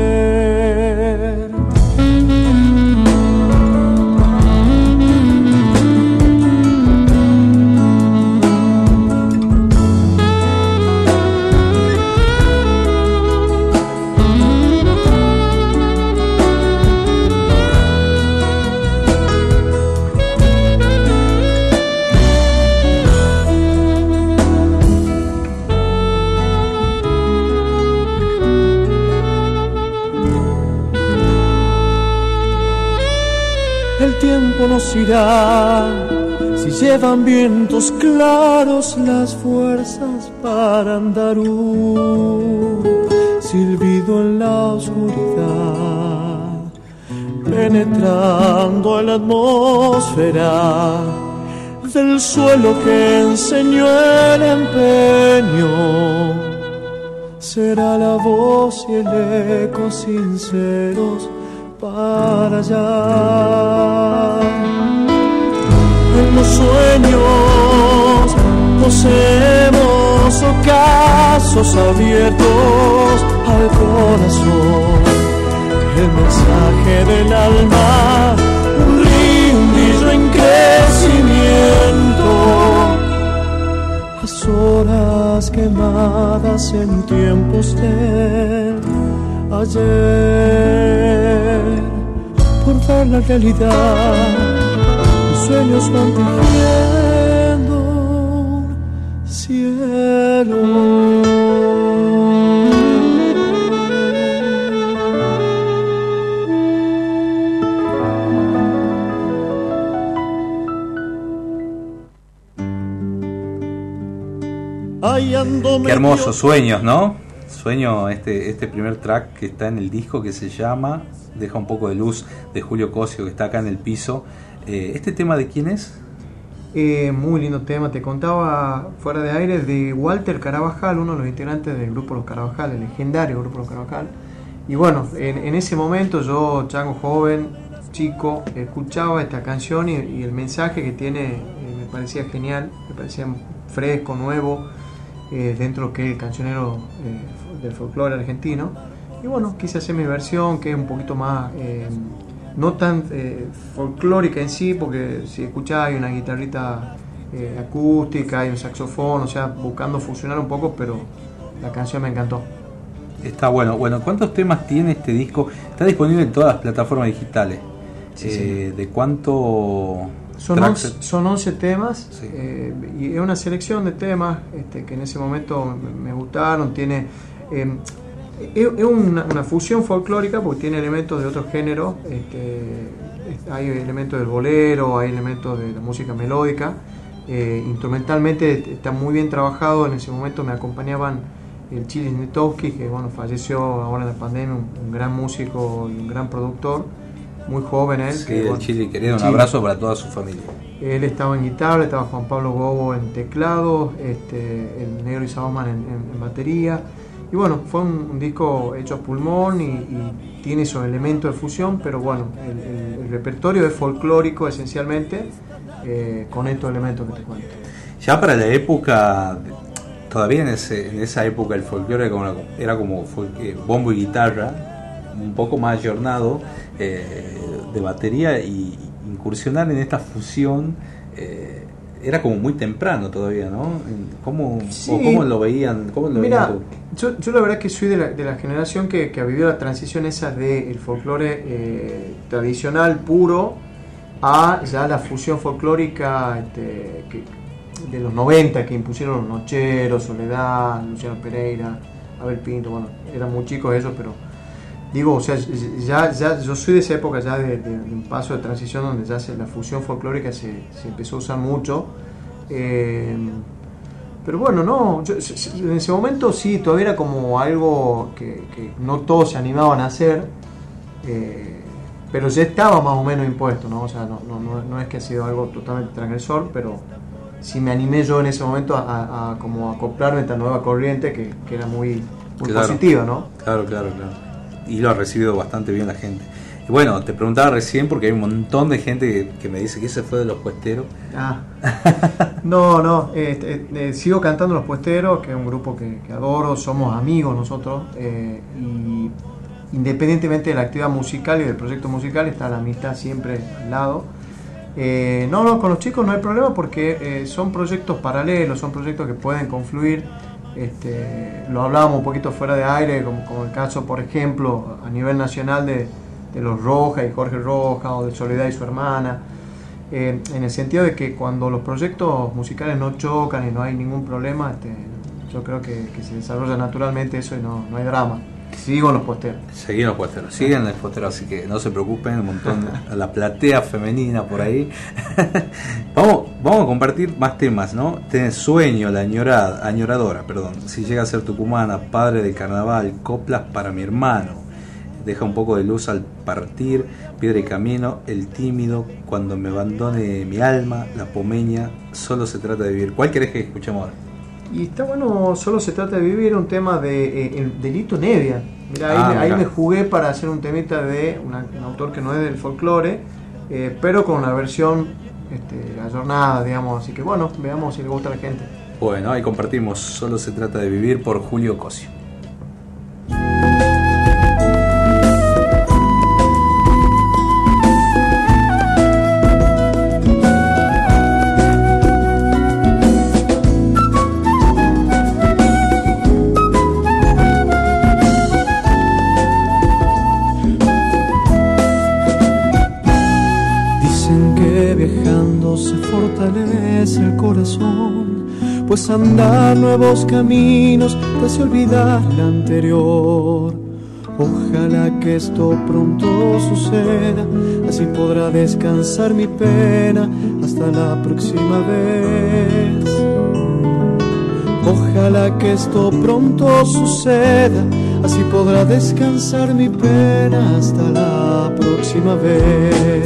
Irá. Si llevan vientos claros las fuerzas para andar un silbido en la oscuridad, penetrando en la atmósfera del suelo que enseñó el empeño. Será la voz y el eco sinceros para allá. En los sueños poseemos ocasos abiertos al corazón. El mensaje del alma, un río, en crecimiento. Las horas quemadas en tiempos de ayer por ver la realidad los sueños van cielo Qué hermosos sueños, ¿no? Sueño, este, este primer track que está en el disco que se llama Deja un poco de luz de Julio Cosio que está acá en el piso. Eh, ¿Este tema de quién es? Eh, muy lindo tema, te contaba fuera de aire de Walter Carabajal, uno de los integrantes del grupo Los Carabajal, el legendario grupo Los Carabajal. Y bueno, en, en ese momento yo, chango joven, chico, escuchaba esta canción y, y el mensaje que tiene eh, me parecía genial, me parecía fresco, nuevo, eh, dentro que el cancionero eh, del folclore argentino. Y bueno, quise hacer mi versión que es un poquito más, eh, no tan eh, folclórica en sí, porque si escuchás hay una guitarrita eh, acústica, hay un saxofón, o sea, buscando fusionar un poco, pero la canción me encantó. Está bueno. Bueno, ¿cuántos temas tiene este disco? Está disponible en todas las plataformas digitales. Sí, ¿De cuánto Son? 11, son 11 temas Sí. eh, y es una selección de temas este, que en ese momento me, me gustaron. Tiene eh, es, una, una fusión folclórica porque tiene elementos de otros géneros este, hay elementos del bolero, hay elementos de la música melódica. Eh, instrumentalmente está muy bien trabajado, en ese momento me acompañaban el Chili Netowski, que bueno, falleció ahora en la pandemia, un, gran músico y un gran productor, muy joven él. Sí, el Chili querido, un abrazo para toda su familia. Él estaba en guitarra, estaba Juan Pablo Gobo en teclado, este, el Negro y en, en, batería. Y bueno, fue un, disco hecho a pulmón y, tiene esos elementos de fusión, pero bueno, el, repertorio es folclórico esencialmente, eh, con estos elementos que te cuento. Ya para la época, todavía en, ese, en esa época el folclore era como, eh, bombo y guitarra, un poco más ayornado eh, de batería y incursionar en esta fusión era como muy temprano todavía, ¿no? ¿Cómo, cómo lo veían? Cómo lo Mira, yo, yo, la verdad que soy de la, de la generación que, que, ha vivido la transición esa del el folclore eh, tradicional, puro, a ya la fusión folclórica este, de los 90 que impusieron los Nocheros, Soledad, Luciano Pereira, Abel Pinto, bueno, eran muy chicos esos, pero digo, o sea, ya, ya yo soy de esa época ya de, un paso de transición donde ya se, la fusión folclórica se, se, empezó a usar mucho. Eh, pero bueno, no, en ese momento sí, todavía era como algo que, no todos se animaban a hacer, eh, pero ya estaba más o menos impuesto, ¿no? O sea, no, no, no, es que ha sido algo totalmente transgresor, pero sí me animé yo en ese momento a, como acoplarme a esta nueva corriente que, que era muy, muy positiva, ¿no? Claro, claro, claro y lo ha recibido bastante bien la gente. Y bueno, te preguntaba recién porque hay un montón de gente que, me dice que ese fue de los puesteros. Ah. no, no, este, eh, sigo cantando Los Puesteros, que es un grupo que, adoro, somos amigos nosotros, eh, y independientemente de la actividad musical y del proyecto musical, está la amistad siempre al lado. Eh, no, no, con los chicos no hay problema porque son proyectos paralelos, son proyectos que pueden confluir este, lo hablábamos un poquito fuera de aire, como, el caso, por ejemplo, a nivel nacional de, los Rojas y Jorge Rojas o de Soledad y su hermana, en el sentido de que cuando los proyectos musicales no chocan y no hay ningún problema, este, yo creo que, se desarrolla naturalmente eso y no, no hay drama. Sigo en los posteros. Seguimos los posteros, siguen los posteros, así que no se preocupen, un montón a la platea femenina por ahí. vamos, vamos a compartir más temas, ¿no? Tenés sueño, la añorada, añoradora, perdón. Si llega a ser tucumana, padre de carnaval, coplas para mi hermano. Deja un poco de luz al partir, piedra y camino, el tímido, cuando me abandone mi alma, la pomeña, solo se trata de vivir. ¿Cuál querés que escuchemos ahora? Y está bueno, solo se trata de vivir un tema de eh, el delito Nevia. Mira, ahí, ah, me jugué para hacer un temita de un autor que no es del folclore, eh, pero con una versión este, ayornada, digamos. Así que bueno, veamos si le gusta a la gente. Bueno, ahí compartimos, solo se trata de vivir por Julio Cosio. Andar nuevos caminos te olvidar el anterior. Ojalá que esto pronto suceda, así podrá descansar mi pena hasta la próxima vez. Ojalá que esto pronto suceda, así podrá descansar mi pena hasta la próxima vez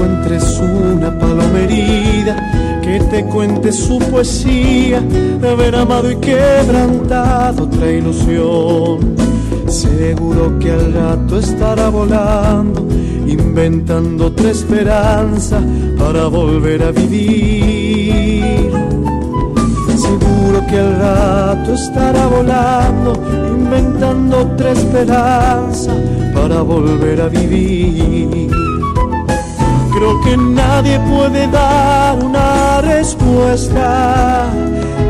encuentres una palomerida que te cuente su poesía de haber amado y quebrantado otra ilusión. Seguro que al rato estará volando, inventando otra esperanza para volver a vivir. Seguro que al rato estará volando, inventando otra esperanza para volver a vivir. Creo que nadie puede dar una respuesta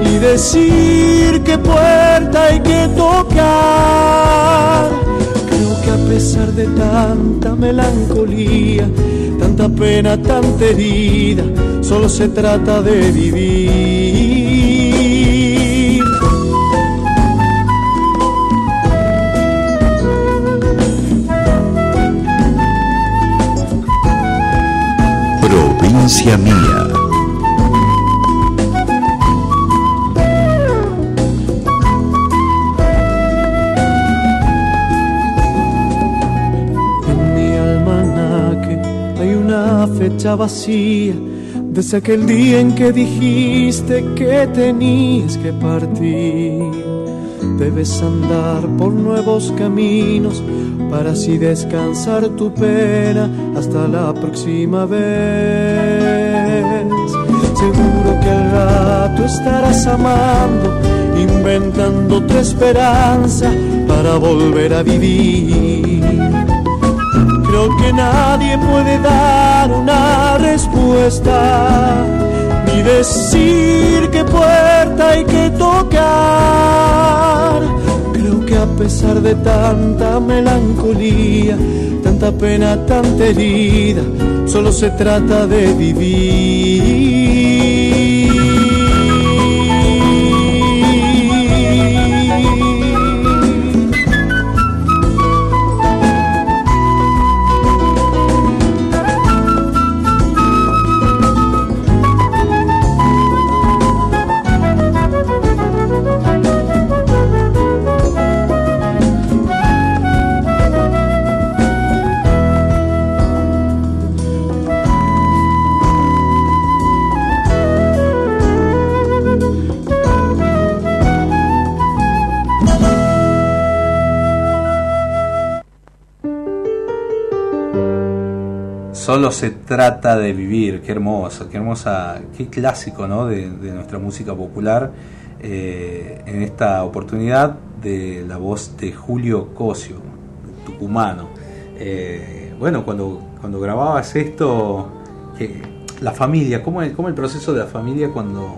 y decir qué puerta hay que tocar. Creo que a pesar de tanta melancolía, tanta pena, tanta herida, solo se trata de vivir. Mía. En mi almanaque hay una fecha vacía desde aquel día en que dijiste que tenías que partir. Debes andar por nuevos caminos para así descansar tu pena hasta la próxima vez. Seguro que al rato estarás amando, inventando tu esperanza para volver a vivir. Creo que nadie puede dar una respuesta, ni decir qué puerta hay que tocar. Creo que a pesar de tanta melancolía, tanta pena, tanta herida, solo se trata de vivir. Solo se trata de vivir, qué hermoso, qué hermosa, qué clásico ¿no? de, de nuestra música popular. eh, en esta oportunidad de la voz de Julio Cosio, tucumano. Eh, bueno, cuando, cuando grababas esto, la familia, ¿cómo es, ¿cómo el proceso de la familia cuando...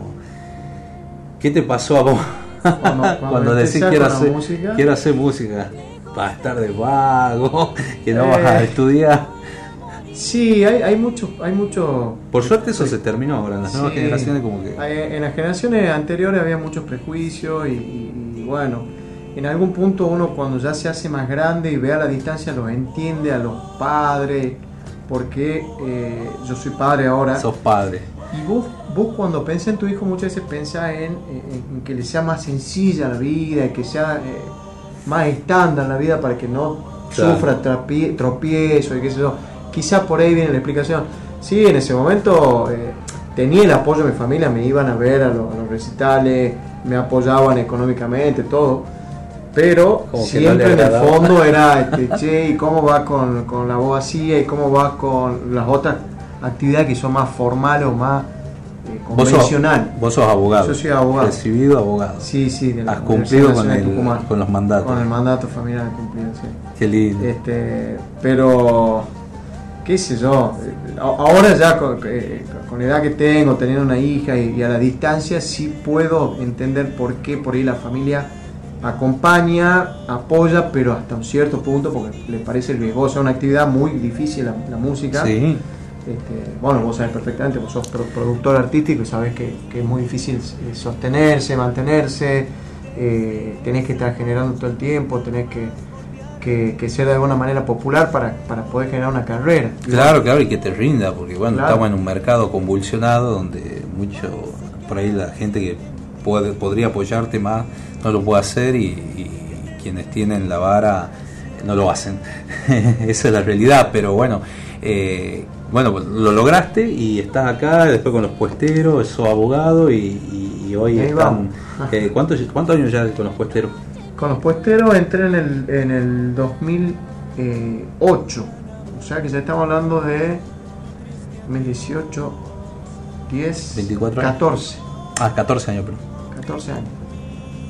¿Qué te pasó a vos? Cuando- cuando decís empecé quiero hacer, música. quiero hacer música, para estar de vago, que no Eh. vas a estudiar. Sí, hay, hay mucho, hay mucho. Por suerte eso se terminó ahora, en las nuevas generaciones como que... En las generaciones anteriores había muchos prejuicios y, y- y bueno, en algún punto uno cuando ya se hace más grande y ve a la distancia los entiende a los padres, porque eh, yo soy padre ahora. Sos padre. Y vos, vos cuando pensás en tu hijo muchas veces pensás en, en- en que le sea más sencilla la vida, y que sea eh, más estándar la vida para que no Claro. sufra tropiezo y qué sé yo. Quizá por ahí viene la explicación. Sí, en ese momento eh, tenía el apoyo de mi familia, me iban a ver a, los- a los recitales, me apoyaban económicamente, todo. Pero Como siempre no en el fondo era, este, che, ¿y cómo va con, con la voz vacía? ¿Y cómo va con las otras actividades que son más formales o más eh, Vos sos, convencional? vos sos abogado. Yo soy abogado. Recibido abogado. Sí, sí, de la Has cumplido con, el- Tucumán. con los mandatos. Con el mandato familiar cumplido, sí. Qué lindo. Este, pero, qué sé yo, eh, ahora ya con, eh, con la edad que tengo, teniendo una hija y, y a la distancia, sí puedo entender por qué por ahí la familia acompaña, apoya, pero hasta un cierto punto, porque le parece riesgosa, una actividad muy difícil la, la música. Sí. Este, bueno, vos sabés perfectamente, vos sos pro- productor artístico y sabés que, que es muy difícil eh, sostenerse, mantenerse, eh, tenés que estar generando todo el tiempo, tenés que, que, que ser de alguna manera popular para, para poder generar una carrera. Claro, claro, y que te rinda, porque bueno, Claro. estamos en un mercado convulsionado donde mucho, por ahí la gente que puede, podría apoyarte más no lo puede hacer y, y quienes tienen la vara no lo hacen. Esa es la realidad, pero bueno, eh, bueno, pues, lo lograste y estás acá, después con los puesteros, sos abogado y, y- y hoy están... eh, ¿cuántos, ¿Cuántos años ya con los puesteros? Con los puesteros entré en el, en el 2008, o sea que ya estamos hablando de 2018, 10, 24 años. 14, Ah, 14 años, pero... 14 años.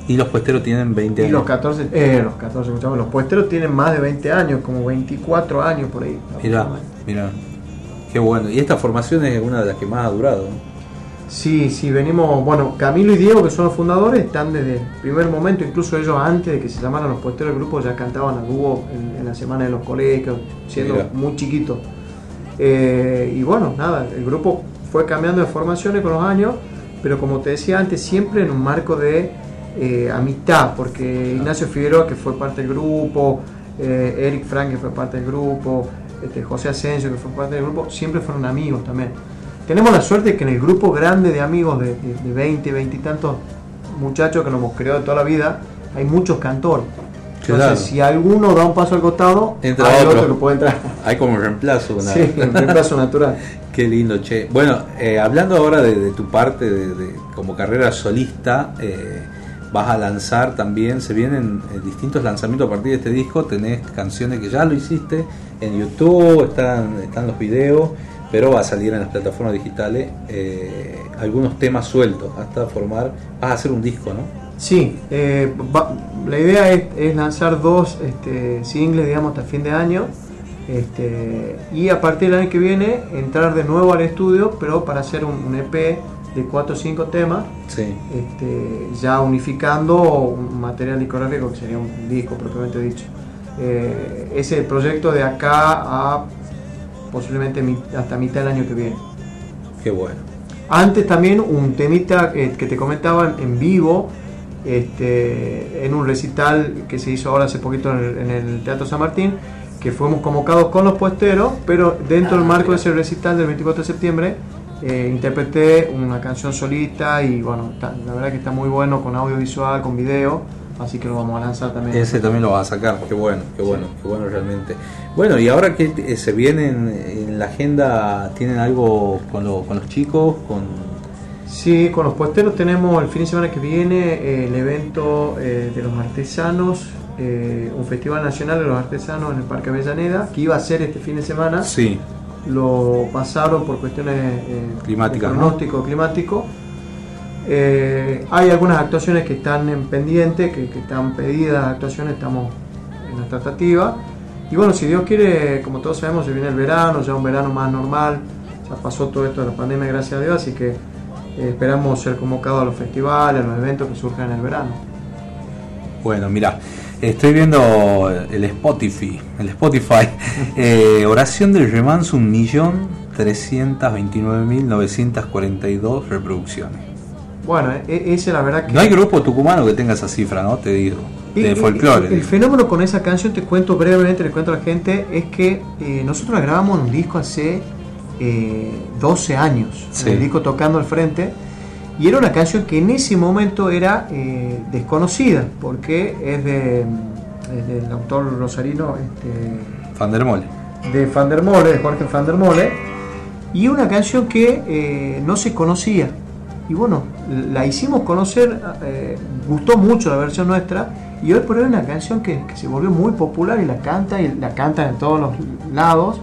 Y los puesteros tienen 20 Y años. los 14, eh, los 14, escuchamos, los puesteros tienen más de 20 años, como 24 años por ahí. Mira, mira, qué bueno. Y esta formación es una de las que más ha durado. ¿no? Sí, sí, venimos, bueno, Camilo y Diego, que son los fundadores, están desde el primer momento, incluso ellos antes de que se llamaran los puesteros del grupo, ya cantaban a dúo en, en la semana de los colegios, siendo Mira. muy chiquitos. Eh, y bueno, nada, el grupo fue cambiando de formaciones con los años, pero como te decía antes, siempre en un marco de eh, amistad, porque Ignacio Figueroa, que fue parte del grupo, eh, Eric Frank, que fue parte del grupo, este, José Asensio, que fue parte del grupo, siempre fueron amigos también. Tenemos la suerte que en el grupo grande de amigos de, de, de 20, 20 y tantos muchachos que nos hemos creado toda la vida, hay muchos cantores. Entonces, Claro. si alguno da un paso al costado, Entra hay otro. otro que puede entrar. Hay como un reemplazo. una- Sí, un reemplazo natural. Qué lindo, che. Bueno, eh, hablando ahora de, de tu parte de, de- como carrera solista, eh, vas a lanzar también, se vienen eh, distintos lanzamientos a partir de este disco, tenés canciones que ya lo hiciste en YouTube, están, están los videos, pero va a salir en las plataformas digitales eh, algunos temas sueltos hasta formar, vas a hacer un disco, ¿no? Sí, eh, va- la idea es, es lanzar dos este, singles, digamos, hasta fin de año. Este, y a partir del año que viene entrar de nuevo al estudio, pero para hacer un, un EP de 4 o 5 temas, Sí. este, ya unificando un material discográfico que sería un disco propiamente dicho. Eh, ese es el proyecto de acá a posiblemente hasta mitad del año que viene. Qué bueno. Antes también un temita eh, que te comentaba en, vivo, este, en un recital que se hizo ahora hace poquito en el, en el Teatro San Martín, que fuimos convocados con los puesteros, pero dentro del marco de ese recital del 24 de septiembre eh, interpreté una canción solita y bueno, está- la verdad que está muy bueno con audiovisual, con video, así que lo vamos a lanzar también. Ese también lo vas a sacar, qué bueno, qué bueno, qué bueno realmente. Bueno, y ahora que eh, se vienen en la agenda, ¿tienen algo con, lo- con los chicos? con Sí, con los puesteros tenemos el fin de semana que viene eh, el evento eh, de los artesanos, eh, un festival nacional de los artesanos en el Parque Avellaneda, que iba a ser este fin de semana. Sí, Lo pasaron por cuestiones eh, Climáticas, de ¿no? pronóstico climático. Eh, hay algunas actuaciones que están en pendiente, que, que están pedidas actuaciones, estamos en la tratativa. Y bueno, si Dios quiere, como todos sabemos, se viene el verano, ya un verano más normal, ya pasó todo esto de la pandemia, gracias a Dios, así que eh, esperamos ser convocados a los festivales, a los eventos que surjan en el verano. bueno, mira, estoy viendo el Spotify, el Spotify, eh, oración del remanso, un millón trescientas veintinueve mil novecientas cuarenta y dos reproducciones. Bueno, e- esa es la verdad que... No hay grupo tucumano que tenga esa cifra, ¿no? Te digo, de folclore. El, el fenómeno con esa canción, te cuento brevemente, le cuento a la gente, es que eh, nosotros la grabamos en un disco hace eh, 12 años, Sí. el disco tocando al frente, y era una canción que en ese momento era eh, desconocida, porque es, de, es del autor rosarino este, Fandermole. de Fandermole, de Jorge Fandermole, y una canción que eh, no se conocía. Y bueno, la hicimos conocer, eh, gustó mucho la versión nuestra, y hoy por hoy es una canción que, que se volvió muy popular y la canta, y la cantan en todos los lados,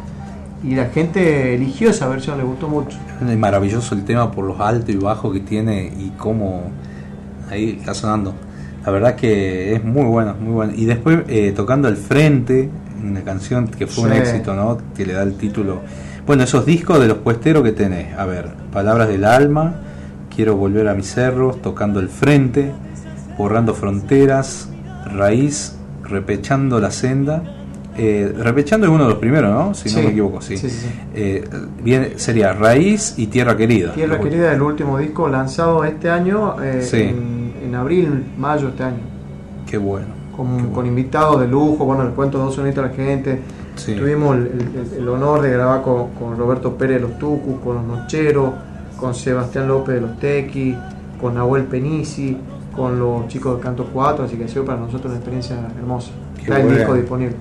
y la gente eligió esa versión, le gustó mucho. Es maravilloso el tema por los altos y bajos que tiene y cómo ahí está sonando. La verdad que es muy bueno, muy bueno. Y después eh, tocando al frente, una canción que fue un éxito, ¿no? Que le da el título. Bueno, esos discos de los puesteros que tenés. A ver, Palabras del Alma, Quiero volver a mis cerros, Tocando el frente, Borrando fronteras, Raíz, Repechando la senda. Eh, repechando es uno de los primeros, ¿no? Si no me equivoco, sí. Sí, sí, sí. Eh, sería Raíz y Tierra Querida. Tierra Querida, el último disco lanzado este año, eh, en, en abril, mayo este año. Qué bueno. con, con invitados de lujo, bueno, le cuento dos sonitos a la gente. Tuvimos el, el- el honor de grabar con, con Roberto Pérez los Tucus, con los Nocheros, con Sebastián López de los Tequi, con Nahuel Penisi, con los chicos de Canto 4, así que ha sido para nosotros una experiencia hermosa. Qué Está el disco disponible.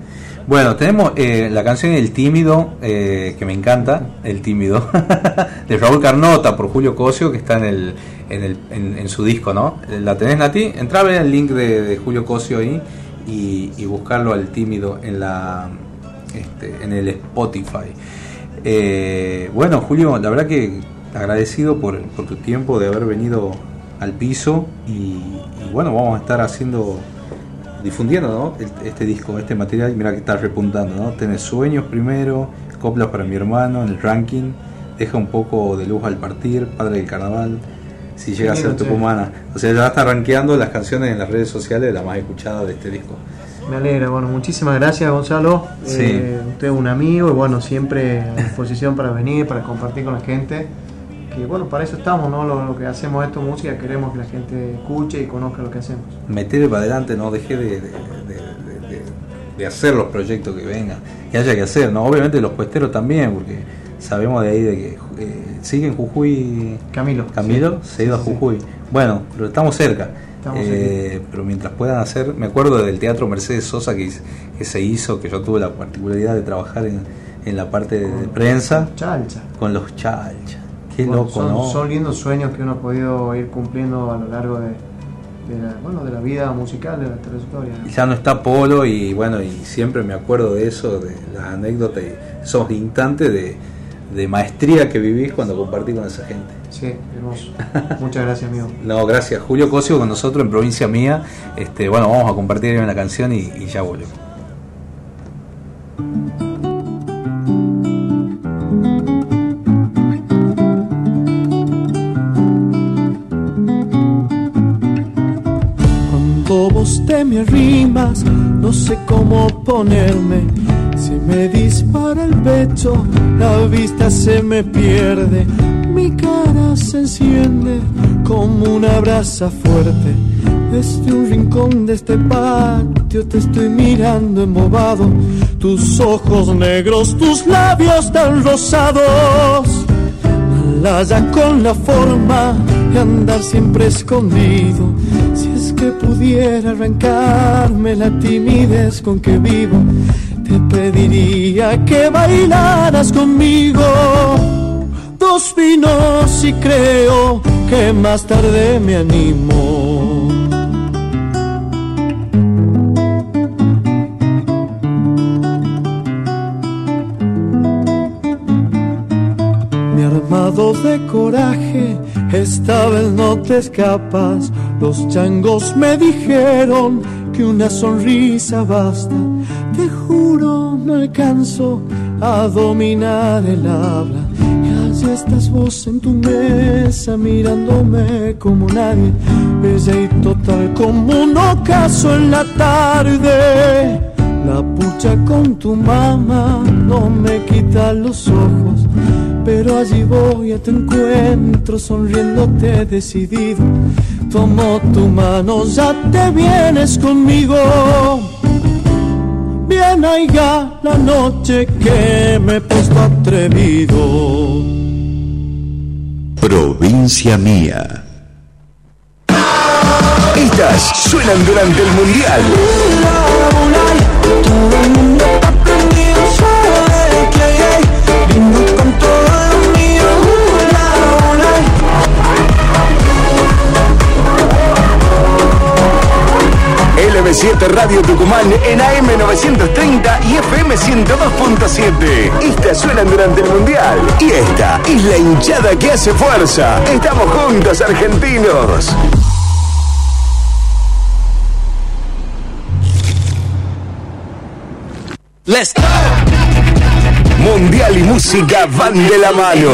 Bueno, tenemos eh, la canción El Tímido, eh, que me encanta, El Tímido, de Raúl Carnota por Julio Cosio, que está en, el, en, el, en, en su disco, ¿no? ¿La tenés, Nati? Entra a ver el link de, de Julio Cosio ahí y, y buscarlo al Tímido en, la, este, en el Spotify. Eh, bueno, Julio, la verdad que agradecido por, por tu tiempo de haber venido al piso y, y bueno, vamos a estar haciendo difundiendo este disco, este material, mira que está repuntando, ¿no? Tenés sueños primero, coplas para mi hermano en el ranking, deja un poco de luz al partir, padre del carnaval, si llega a ser che. tucumana. O sea, ya está rankeando las canciones en las redes sociales, la más escuchada de este disco. Me alegra, bueno, muchísimas gracias Gonzalo. Sí. Eh, usted es un amigo y bueno, siempre a disposición para venir, para compartir con la gente. Que bueno, para eso estamos, ¿no? Lo, lo que hacemos esto, música, queremos que la gente escuche y conozca lo que hacemos. Metele para adelante, no deje de, de- hacer los proyectos que vengan, que haya que hacer, ¿no? Obviamente los puesteros también, porque sabemos de ahí de que eh, sigue en Jujuy. Camilo. Camilo Sí, se ha ido sí, a sí. Jujuy. Bueno, pero estamos cerca. Estamos Eh, pero mientras puedan hacer, me acuerdo del teatro Mercedes Sosa que, se hizo, que yo tuve la particularidad de trabajar en, en la parte de, de prensa Chalcha. con los chalchas. Qué Bueno, loco, son, ¿no? son lindos sueños que uno ha podido ir cumpliendo a lo largo de, de la, bueno, de la vida musical, de la trayectoria. Y ya no está Polo y bueno, y siempre me acuerdo de eso, de las anécdotas y esos instantes de, de maestría que vivís cuando compartí con esa gente. Sí, hermoso. Muchas gracias, amigo. No, gracias. Julio Cosio con nosotros en provincia mía. Este, bueno, vamos a compartir una canción y, y ya volvemos. Te me arrimas, no sé cómo ponerme. Se me dispara el pecho, la vista se me pierde. Mi cara se enciende como una brasa fuerte. Desde un rincón de este patio te estoy mirando embobado. Tus ojos negros, tus labios tan rosados. Malaya con la forma de andar siempre escondido. Si es que pudiera arrancarme la timidez con que vivo, te pediría que bailaras conmigo. Dos vinos y creo que más tarde me animo. Coraje, esta vez no te escapas. Los changos me dijeron que una sonrisa basta. Te juro, no alcanzo a dominar el habla. Y allí estás vos en tu mesa mirándome como nadie. Bella y total como un ocaso en la tarde. La pucha con tu mamá no me quita los ojos, pero allí voy a tu encuentro sonriéndote decidido. Tomo tu mano, ya te vienes conmigo. Bien haya la noche que me he puesto atrevido. Provincia mía. Estas suenan durante el Mundial. Todo el mundo está prendido, sabe que hay LB7 Radio Tucumán en AM930 y FM 102.7. Estas suenan durante el Mundial. Y esta es la hinchada que hace fuerza. Estamos juntos, argentinos. Let's go. Mundial y música van de la mano.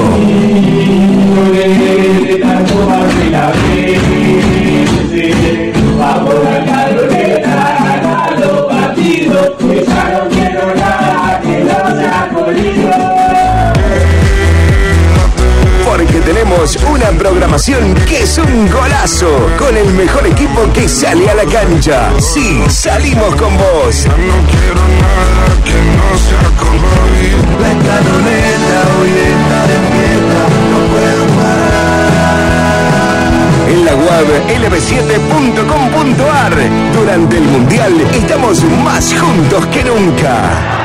Porque tenemos una programación que es un golazo, con el mejor equipo que sale a la cancha. Sí, salimos con vos. La escaloneta hoy está de La web lb7.com.ar. Durante el Mundial estamos más juntos que nunca.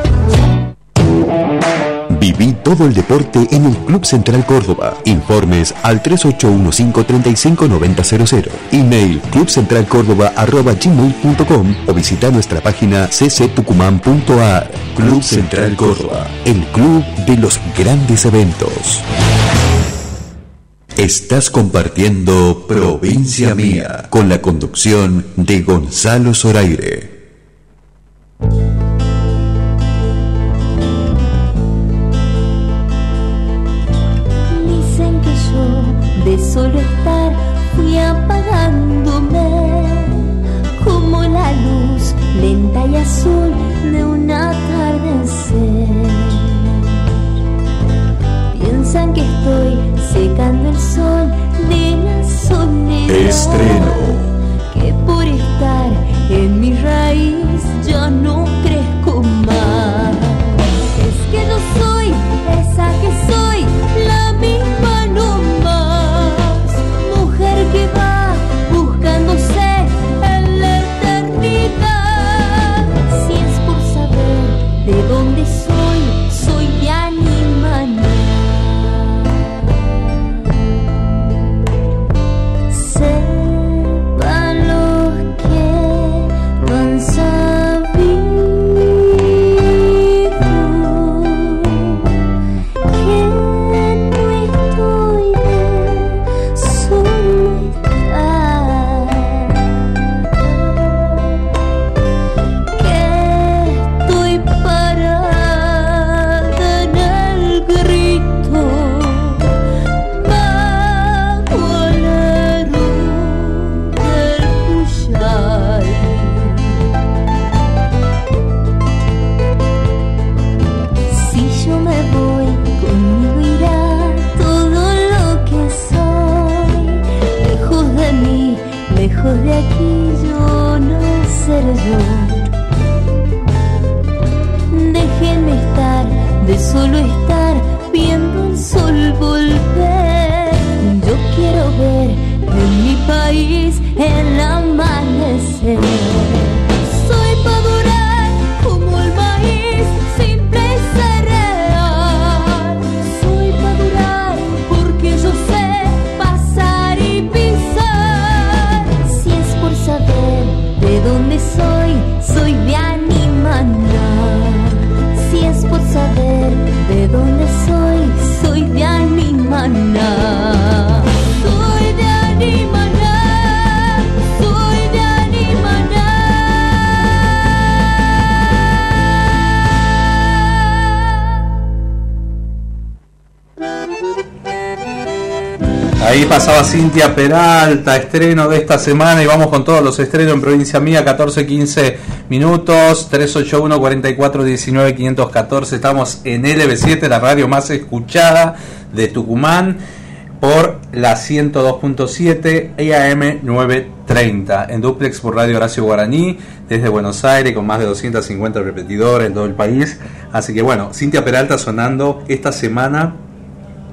Viví todo el deporte en el Club Central Córdoba. Informes al 3815-359000. Email clubcentralcórdoba.gmail.com o visita nuestra página cctucumán.ar. Club Central Córdoba, el club de los grandes eventos. Estás compartiendo Provincia Mía con la conducción de Gonzalo Zoraire. Cintia Peralta, estreno de esta semana y vamos con todos los estrenos en provincia mía, 14, 15 minutos, 381 44 19 514. Estamos en LB7, la radio más escuchada de Tucumán, por la 102.7 EAM 930, en duplex por Radio Horacio Guaraní, desde Buenos Aires, con más de 250 repetidores en todo el país. Así que bueno, Cintia Peralta sonando esta semana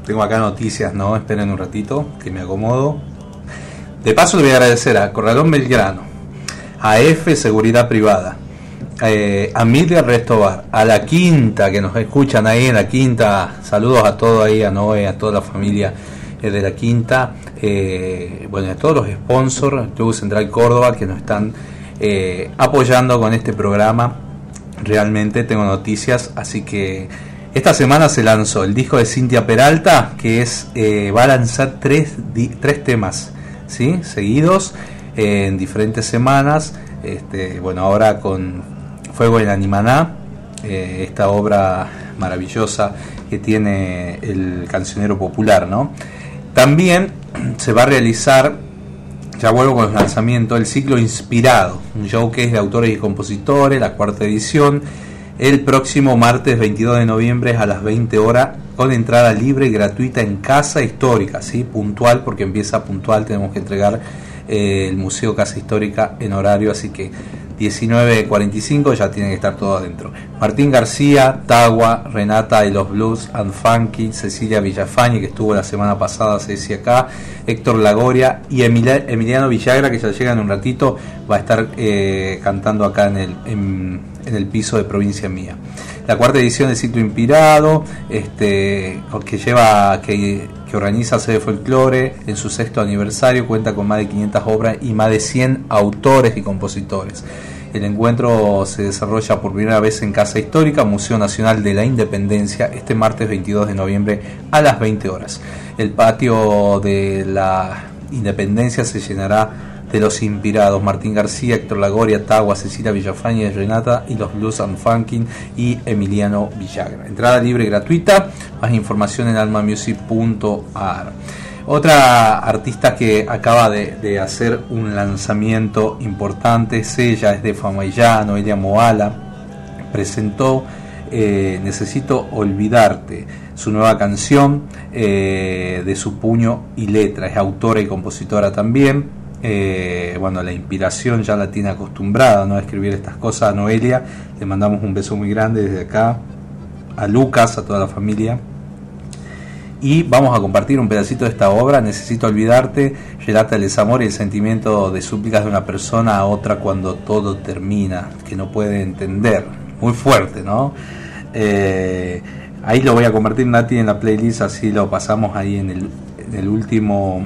tengo acá noticias, ¿no? Esperen un ratito, que me acomodo. De paso le voy a agradecer a Corralón Belgrano, a F Seguridad Privada, eh, a Miriam Restobar, a la quinta que nos escuchan ahí en la quinta, saludos a todos ahí, a Noé, a toda la familia eh, de la quinta, eh, bueno, a todos los sponsors, Club Central Córdoba que nos están eh, apoyando con este programa. Realmente tengo noticias, así que esta semana se lanzó el disco de Cintia Peralta, que es eh, va a lanzar tres, tres temas, ¿sí? Seguidos eh, en diferentes semanas. Este, bueno, ahora con Fuego en Animaná, eh, esta obra maravillosa que tiene el cancionero popular, ¿no? También se va a realizar, ya vuelvo con los lanzamientos, el ciclo Inspirado, un show que es de autores y compositores, la cuarta edición, el próximo martes 22 de noviembre a las 20 horas, con entrada libre y gratuita en Casa Histórica, ¿sí? puntual, porque empieza puntual, tenemos que entregar eh, el Museo Casa Histórica en horario, así que 19.45 ya tiene que estar todo adentro. Martín García, Tagua, Renata y los Blues and Funky, Cecilia Villafañe, que estuvo la semana pasada, se acá, Héctor Lagoria y Emiliano Villagra, que ya llega en un ratito, va a estar eh, cantando acá en el, en el piso de provincia mía. La cuarta edición del ciclo Inspirado, este, que lleva, que organiza Sede Folklore en su sexto aniversario, cuenta con más de 500 obras y más de 100 autores y compositores. El encuentro se desarrolla por primera vez en Casa Histórica, Museo Nacional de la Independencia, este martes 22 de noviembre a las 20 horas. El patio de la Independencia se llenará de los inspirados Martín García, Héctor Lagoria, Tagua, Cecilia Villafaña, Renata y los Blues and Funkin y Emiliano Villagra. Entrada libre y gratuita, más información en almamusic.ar. Otra artista que acaba de, hacer un lanzamiento importante es ella, es de Famayá, Noelia Moala, presentó eh, Necesito Olvidarte, su nueva canción eh, de su puño y letra, es autora y compositora también. Eh, bueno, la inspiración ya la tiene acostumbrada ¿no? a escribir estas cosas a Noelia. Le mandamos un beso muy grande desde acá a Lucas, a toda la familia. Y vamos a compartir un pedacito de esta obra, Necesito olvidarte, relata el desamor y el sentimiento de súplicas de una persona a otra cuando todo termina, que no puede entender. Muy fuerte, ¿no? Eh, ahí lo voy a compartir Nati en la playlist, así lo pasamos ahí en el último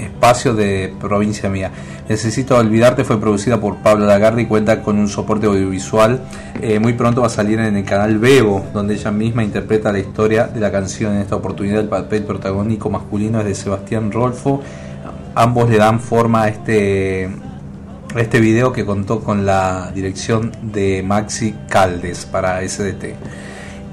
espacio de provincia mía. Necesito olvidarte fue producida por Pablo Lagarde y cuenta con un soporte audiovisual. Eh, muy pronto va a salir en el canal Bebo, donde ella misma interpreta la historia de la canción. En esta oportunidad el papel protagónico masculino es de Sebastián Rolfo. Ambos le dan forma a este, a este video que contó con la dirección de Maxi Caldes para SDT.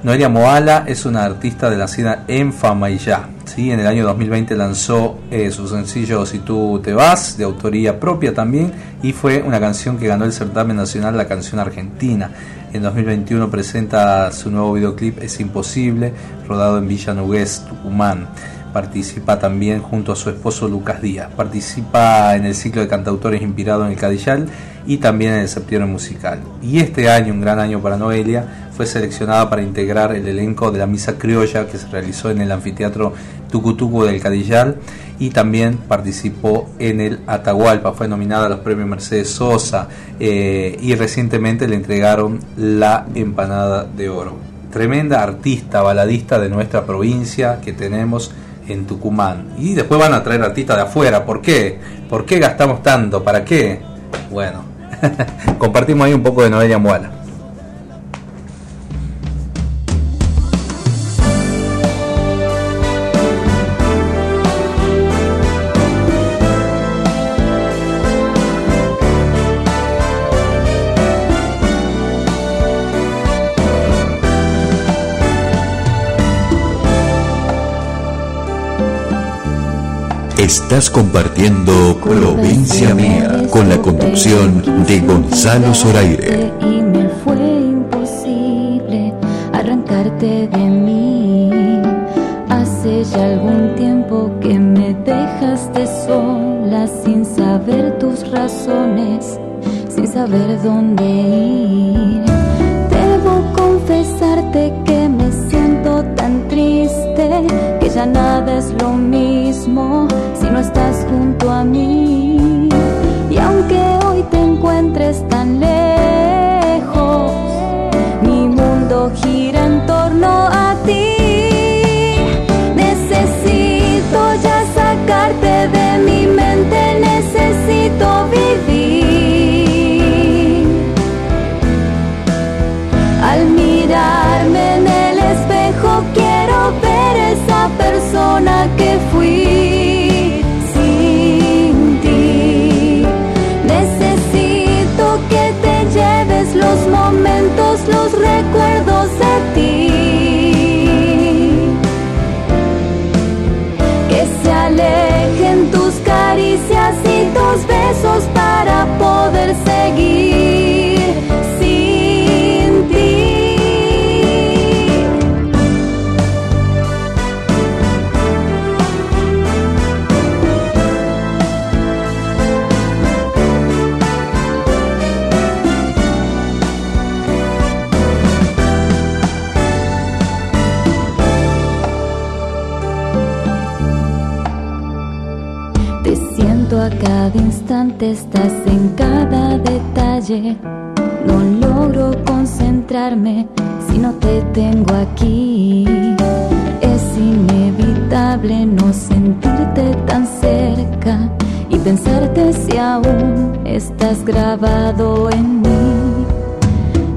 Noelia Moala es una artista de nacida en Famayá. ¿sí? En el año 2020 lanzó eh, su sencillo Si tú te vas, de autoría propia también, y fue una canción que ganó el certamen nacional La Canción Argentina. En 2021 presenta su nuevo videoclip Es Imposible, rodado en Villa Nugués, Tucumán. Participa también junto a su esposo Lucas Díaz. Participa en el ciclo de cantautores inspirado en el Cadillal y también en el septiembre musical. Y este año, un gran año para Noelia, fue seleccionada para integrar el elenco de la Misa Criolla que se realizó en el anfiteatro Tucutucu del Cadillal y también participó en el Atahualpa, fue nominada a los premios Mercedes Sosa eh, y recientemente le entregaron la empanada de oro. Tremenda artista, baladista de nuestra provincia que tenemos en Tucumán. Y después van a traer artistas de afuera. ¿Por qué? ¿Por qué gastamos tanto? ¿Para qué? Bueno, compartimos ahí un poco de Noelia Muala. Estás compartiendo Provincia Mía con la conducción de Gonzalo Zoraire. Y me fue imposible arrancarte de mí. Hace ya algún tiempo que me dejaste sola sin saber tus razones, sin saber dónde ir. Recuerdos de ti. Que se alejen tus caricias y tus besos para poder seguir No logro concentrarme si no te tengo aquí. Es inevitable no sentirte tan cerca y pensarte si aún estás grabado en mí.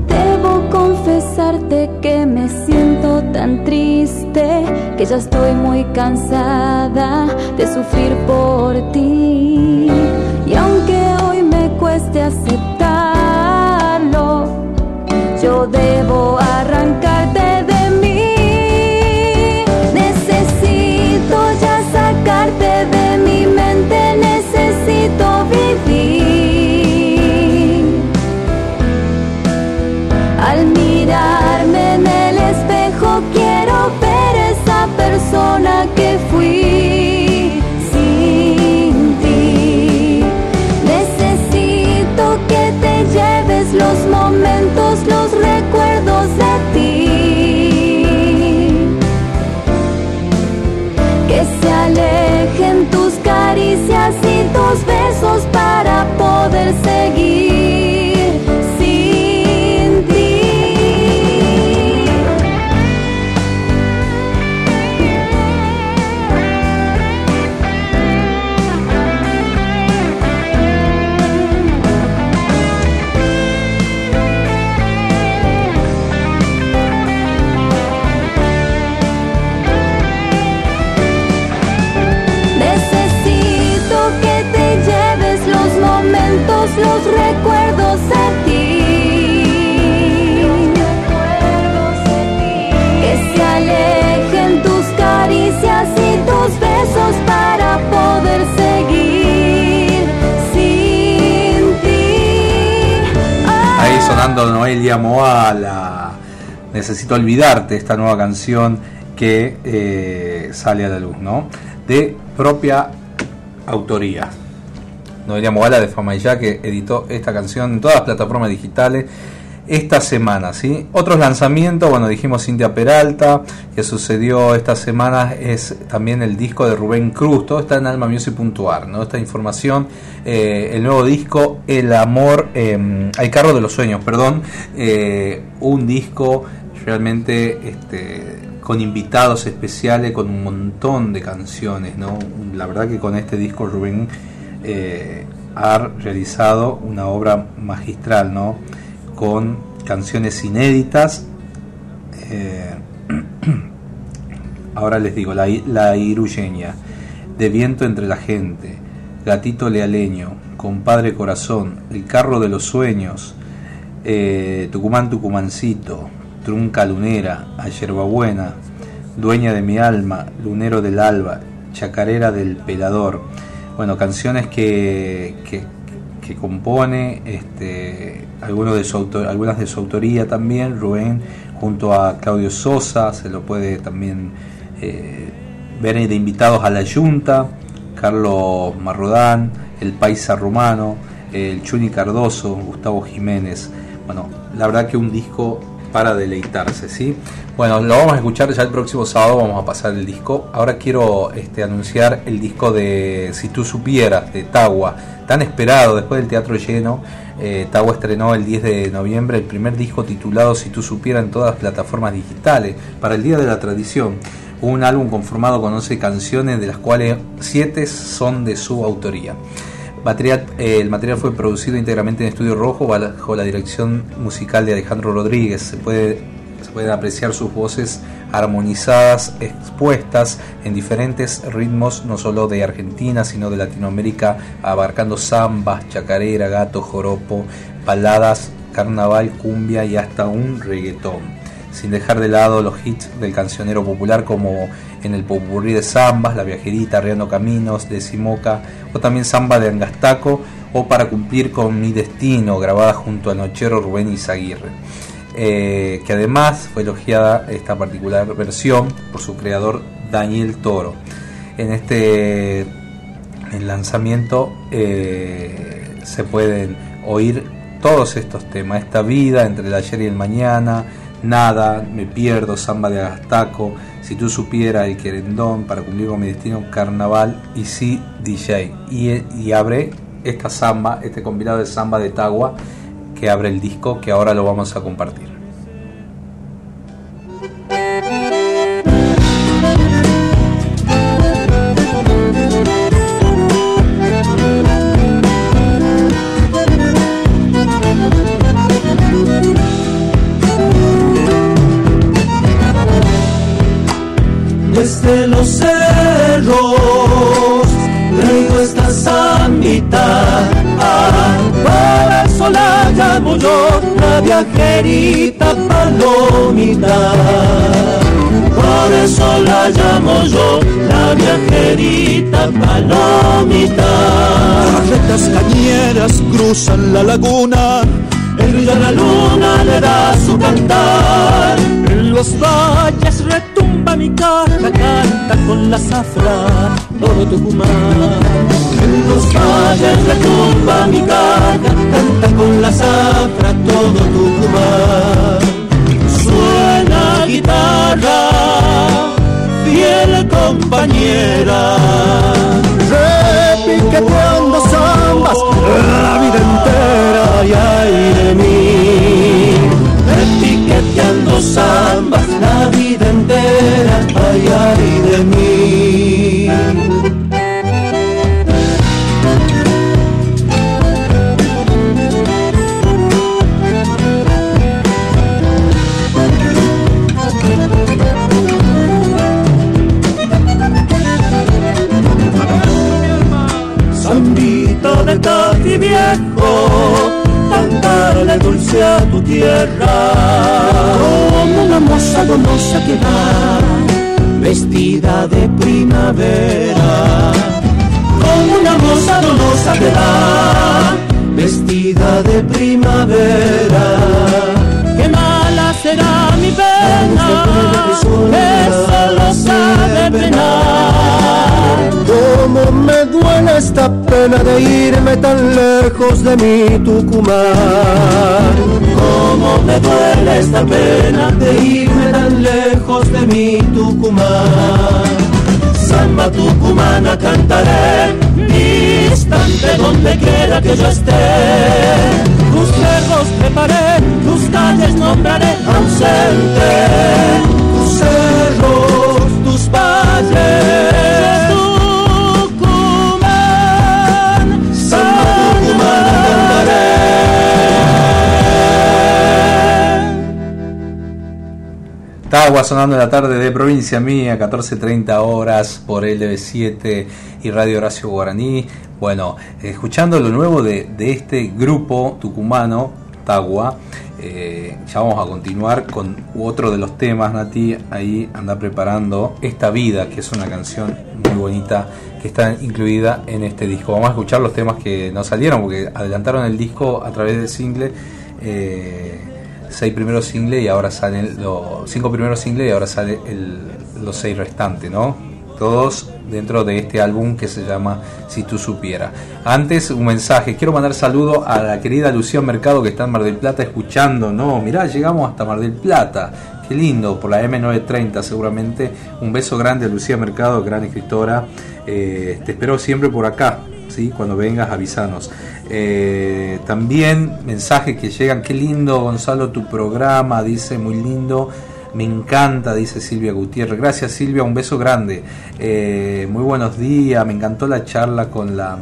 Debo confesarte que me siento tan triste que ya estoy muy cansada de sufrir por ti. Los momentos, los recuerdos de ti. Que se alejen tus caricias y tus besos para poder seguir Noelia Moala. Necesito olvidarte esta nueva canción que eh, sale a la luz, ¿no? De propia autoría. Noelia Moala de Fama y Ya que editó esta canción en todas las plataformas digitales esta semana, ¿sí? Otros lanzamientos, bueno, dijimos Cintia Peralta, que sucedió esta semana, es también el disco de Rubén Cruz, todo está en almamusic.ar, ¿no? Esta información, eh, el nuevo disco, El Amor, eh, al carro de los sueños, perdón, eh, un disco realmente este, con invitados especiales, con un montón de canciones, ¿no? La verdad que con este disco Rubén eh, ha realizado una obra magistral, ¿no? Con canciones inéditas. eh, ahora les digo, la, la iruyeña, De viento entre la gente, Gatito lealeño, Compadre corazón, El carro de los sueños, eh, Tucumán Tucumancito, Trunca lunera, a Yerbabuena, Dueña de mi alma, Lunero del alba, Chacarera del pelador. Bueno, canciones que, que, que compone, este, algunos de su autor- algunas de su autoría también, Rubén, junto a Claudio Sosa, se lo puede también eh, ver de invitados a la Junta, Carlos Marrodán, el Paisa Romano, el Chuni Cardoso, Gustavo Jiménez. Bueno, la verdad que un disco para deleitarse, ¿sí? Bueno, lo vamos a escuchar ya el próximo sábado, vamos a pasar el disco. Ahora quiero este, anunciar el disco de Si tú supieras, de Tagua, tan esperado después del teatro lleno. Eh, estrenó el 10 de noviembre el primer disco titulado Si tú supieras en todas las plataformas digitales para el Día de la Tradición. Un álbum conformado con 11 canciones, de las cuales 7 son de su autoría. Eh, el material fue producido íntegramente en Estudio Rojo bajo la dirección musical de Alejandro Rodríguez. Se, puede, se pueden apreciar sus voces armonizadas, expuestas en diferentes ritmos, no solo de Argentina, sino de Latinoamérica, abarcando zambas, chacarera, gato, joropo, baladas, carnaval, cumbia y hasta un reggaetón, sin dejar de lado los hits del cancionero popular como en el popurrí de zambas, La Viajerita, Riendo Caminos, de Simoca o también Zamba de Angastaco o Para cumplir con mi destino, grabada junto al nochero Rubén Izaguirre. Eh, que además fue elogiada esta particular versión por su creador Daniel Toro. En este lanzamiento eh, se pueden oír todos estos temas, esta vida entre el ayer y el mañana, nada, me pierdo, samba de Agastaco, si tú supieras el querendón para cumplir con mi destino, carnaval y sí DJ. Y, y abre esta samba, este compilado de samba de Tagua que abre el disco que ahora lo vamos a compartir. La viajerita palomita por eso la llamo yo la viajerita palomita Carretas cañeras cruzan la laguna de la luna le da su cantar. En los valles retumba mi caja canta con la zafra todo Tucumán. En los valles retumba mi caja canta con la zafra todo Tucumán. Suena guitarra compañera. Repiqueteando zambas la vida entera y ay de mí repiqueteando zambas la vida entera ay ay de mí De Tati viejo cantarle dulce a tu tierra. Como una moza donosa que va vestida de primavera. Como una moza donosa que va vestida de primavera. Qué mala será mi pena que solo sabe penar Cómo me duele esta pena de irme tan lejos de mi Tucumán. Cómo me duele esta pena de irme tan lejos de mi Tucumán. Samba tucumana cantaré, distante donde quiera que yo esté. Tus cerros preparé, tus calles nombraré ausente. Tus cerros, tus valles. Tagua sonando en la tarde de provincia mía, 14.30 horas por LB7 y Radio Horacio Guaraní. Bueno, escuchando lo nuevo de, de este grupo tucumano, Tagua, eh, ya vamos a continuar con otro de los temas, Nati. Ahí anda preparando Esta Vida, que es una canción muy bonita que está incluida en este disco. Vamos a escuchar los temas que nos salieron, porque adelantaron el disco a través del single. Eh, seis primeros singles y ahora salen los cinco primeros singles y ahora sale el, los seis restantes, ¿no? Todos dentro de este álbum que se llama Si tú supieras. Antes un mensaje, quiero mandar saludo a la querida Lucía Mercado que está en Mar del Plata escuchando, no, mirá, llegamos hasta Mar del Plata. Qué lindo, por la M930 seguramente. Un beso grande a Lucía Mercado, gran escritora. Eh, te espero siempre por acá, ¿sí? cuando vengas avisanos. Eh, también mensajes que llegan, qué lindo Gonzalo tu programa, dice muy lindo, me encanta, dice Silvia Gutiérrez. Gracias Silvia, un beso grande. Eh, muy buenos días, me encantó la charla con la...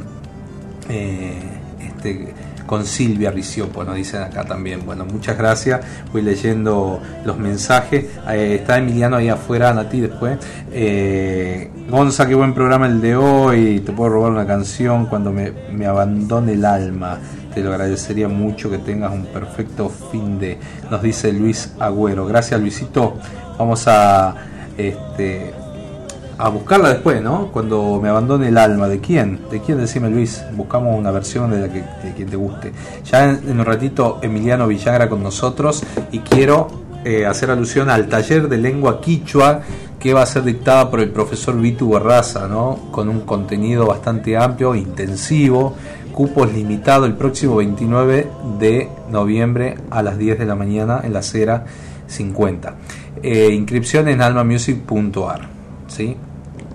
Eh, este, con Silvia Riciopo, nos dicen acá también. Bueno, muchas gracias. Voy leyendo los mensajes. Eh, está Emiliano ahí afuera, Nati, después. Eh, Gonza, qué buen programa el de hoy. Te puedo robar una canción cuando me, me abandone el alma. Te lo agradecería mucho que tengas un perfecto fin de, nos dice Luis Agüero. Gracias Luisito. Vamos a este a buscarla después, ¿no? Cuando me abandone el alma. ¿De quién? ¿De quién? Decime Luis. Buscamos una versión de la que de quien te guste. Ya en, un ratito Emiliano Villagra con nosotros y quiero eh, hacer alusión al taller de lengua quichua que va a ser dictada por el profesor Vitu Barraza, ¿no? Con un contenido bastante amplio, intensivo, cupos limitados el próximo 29 de noviembre a las 10 de la mañana en la acera 50. Eh, inscripción en almamusic.ar.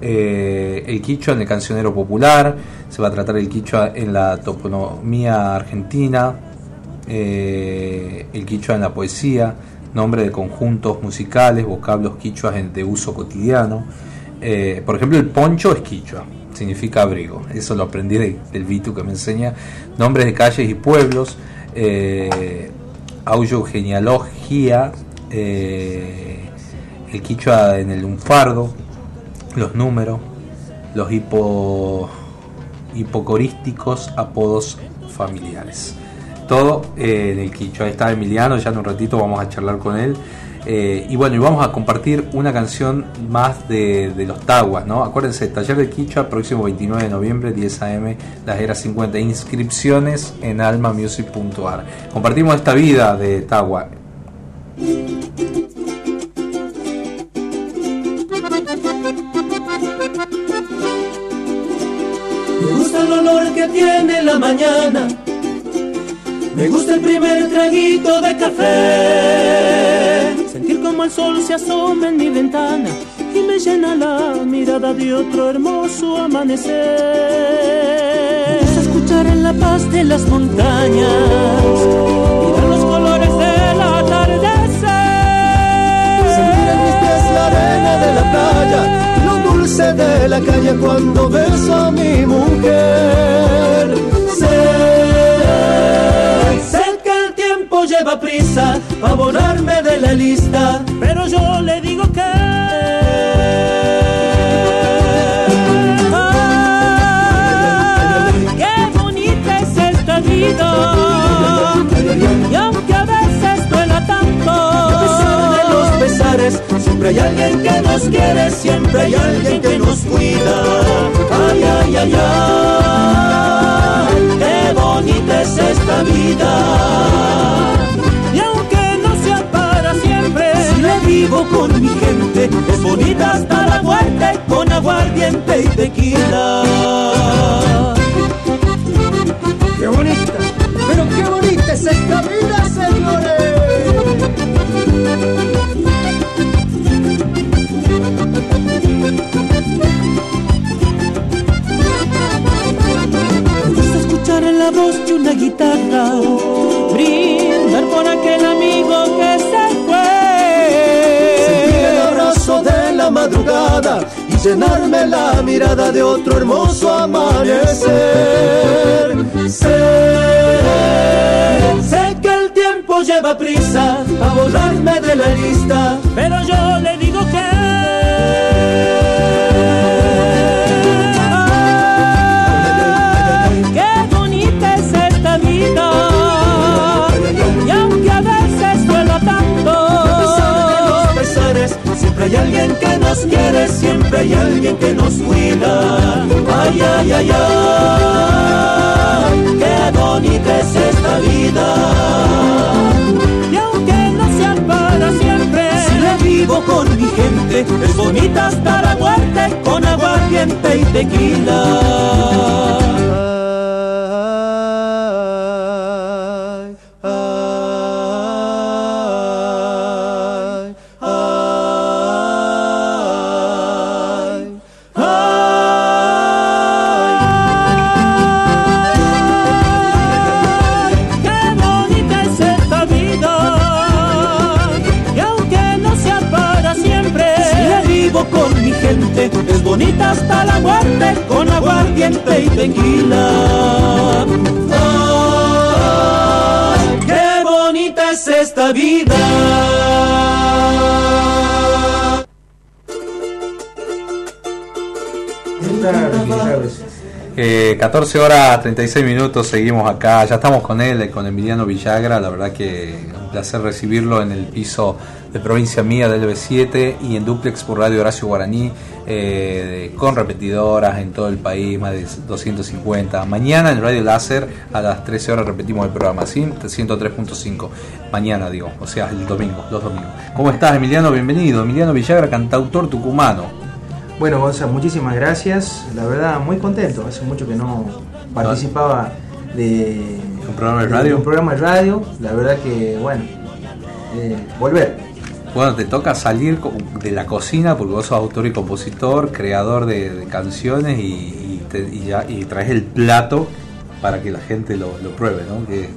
Eh, el quichua en el cancionero popular, se va a tratar el quichua en la toponomía argentina, eh, el quichua en la poesía, nombre de conjuntos musicales, vocablos quichuas de uso cotidiano. Eh, por ejemplo, el poncho es quichua, significa abrigo. Eso lo aprendí del Vitu que me enseña. Nombres de calles y pueblos, eh, genealogía, el quichua en el lunfardo, los números, los hipo, hipocorísticos apodos familiares. Todo eh, en el Quicho. Ahí está Emiliano, ya en un ratito vamos a charlar con él. Eh, y bueno, y vamos a compartir una canción más de, los Taguas, ¿no? Acuérdense, taller de Quichua, próximo 29 de noviembre, 10 am, las eras 50. Inscripciones en almamusic.ar. Compartimos esta vida de Tagua. Que tiene la mañana. Me gusta el primer traguito de café. Sentir como el sol se asoma en mi ventana y me llena la mirada de otro hermoso amanecer. escuchar en la paz de las montañas, mirar los colores del atardecer. Sentir en mis la arena de la playa de la calle cuando beso a mi mujer. Sé, sé que el tiempo lleva prisa a volarme de la lista, pero yo le digo que. qué bonita es esta vida. Y aunque a veces duela tanto Siempre hay alguien que nos quiere, siempre hay alguien que nos cuida. Ay, ay, ay, ay, qué bonita es esta vida. Y aunque no sea para siempre, si le vivo con mi gente, es bonita hasta la muerte, con aguardiente y tequila. Qué bonita, pero qué bonita es esta vida, señores. La voz de una guitarra, brindar por aquel amigo que se fue. Sentir el abrazo de la madrugada y llenarme la mirada de otro hermoso amanecer. Sé, sé que el tiempo lleva prisa a volarme de la lista, pero yo le digo que hay alguien que nos quiere, siempre hay alguien que nos cuida. Ay, ay, ay, ay, qué bonita es esta vida. Y aunque no sea para siempre, si vivo con mi gente, es bonita hasta la muerte, con aguardiente y tequila. y tequila. ¡Qué bonita es esta vida! Eh, 14 horas 36 minutos, seguimos acá, ya estamos con él, con Emiliano Villagra, la verdad que un placer recibirlo en el piso de provincia mía del B7 y en duplex por Radio Horacio Guaraní eh, con repetidoras en todo el país, más de 250. Mañana en Radio Láser a las 13 horas repetimos el programa, ¿sí? 103.5. Mañana digo, o sea, el domingo, los domingos. ¿Cómo estás Emiliano? Bienvenido. Emiliano Villagra, cantautor tucumano. Bueno, Gonzalo, muchísimas gracias. La verdad, muy contento. Hace mucho que no participaba de un programa de radio. un programa de radio. La verdad que, bueno, eh, volver. Bueno, te toca salir de la cocina porque vos sos autor y compositor, creador de, canciones y, ya, y traes el plato para que la gente lo, pruebe, ¿no? Que,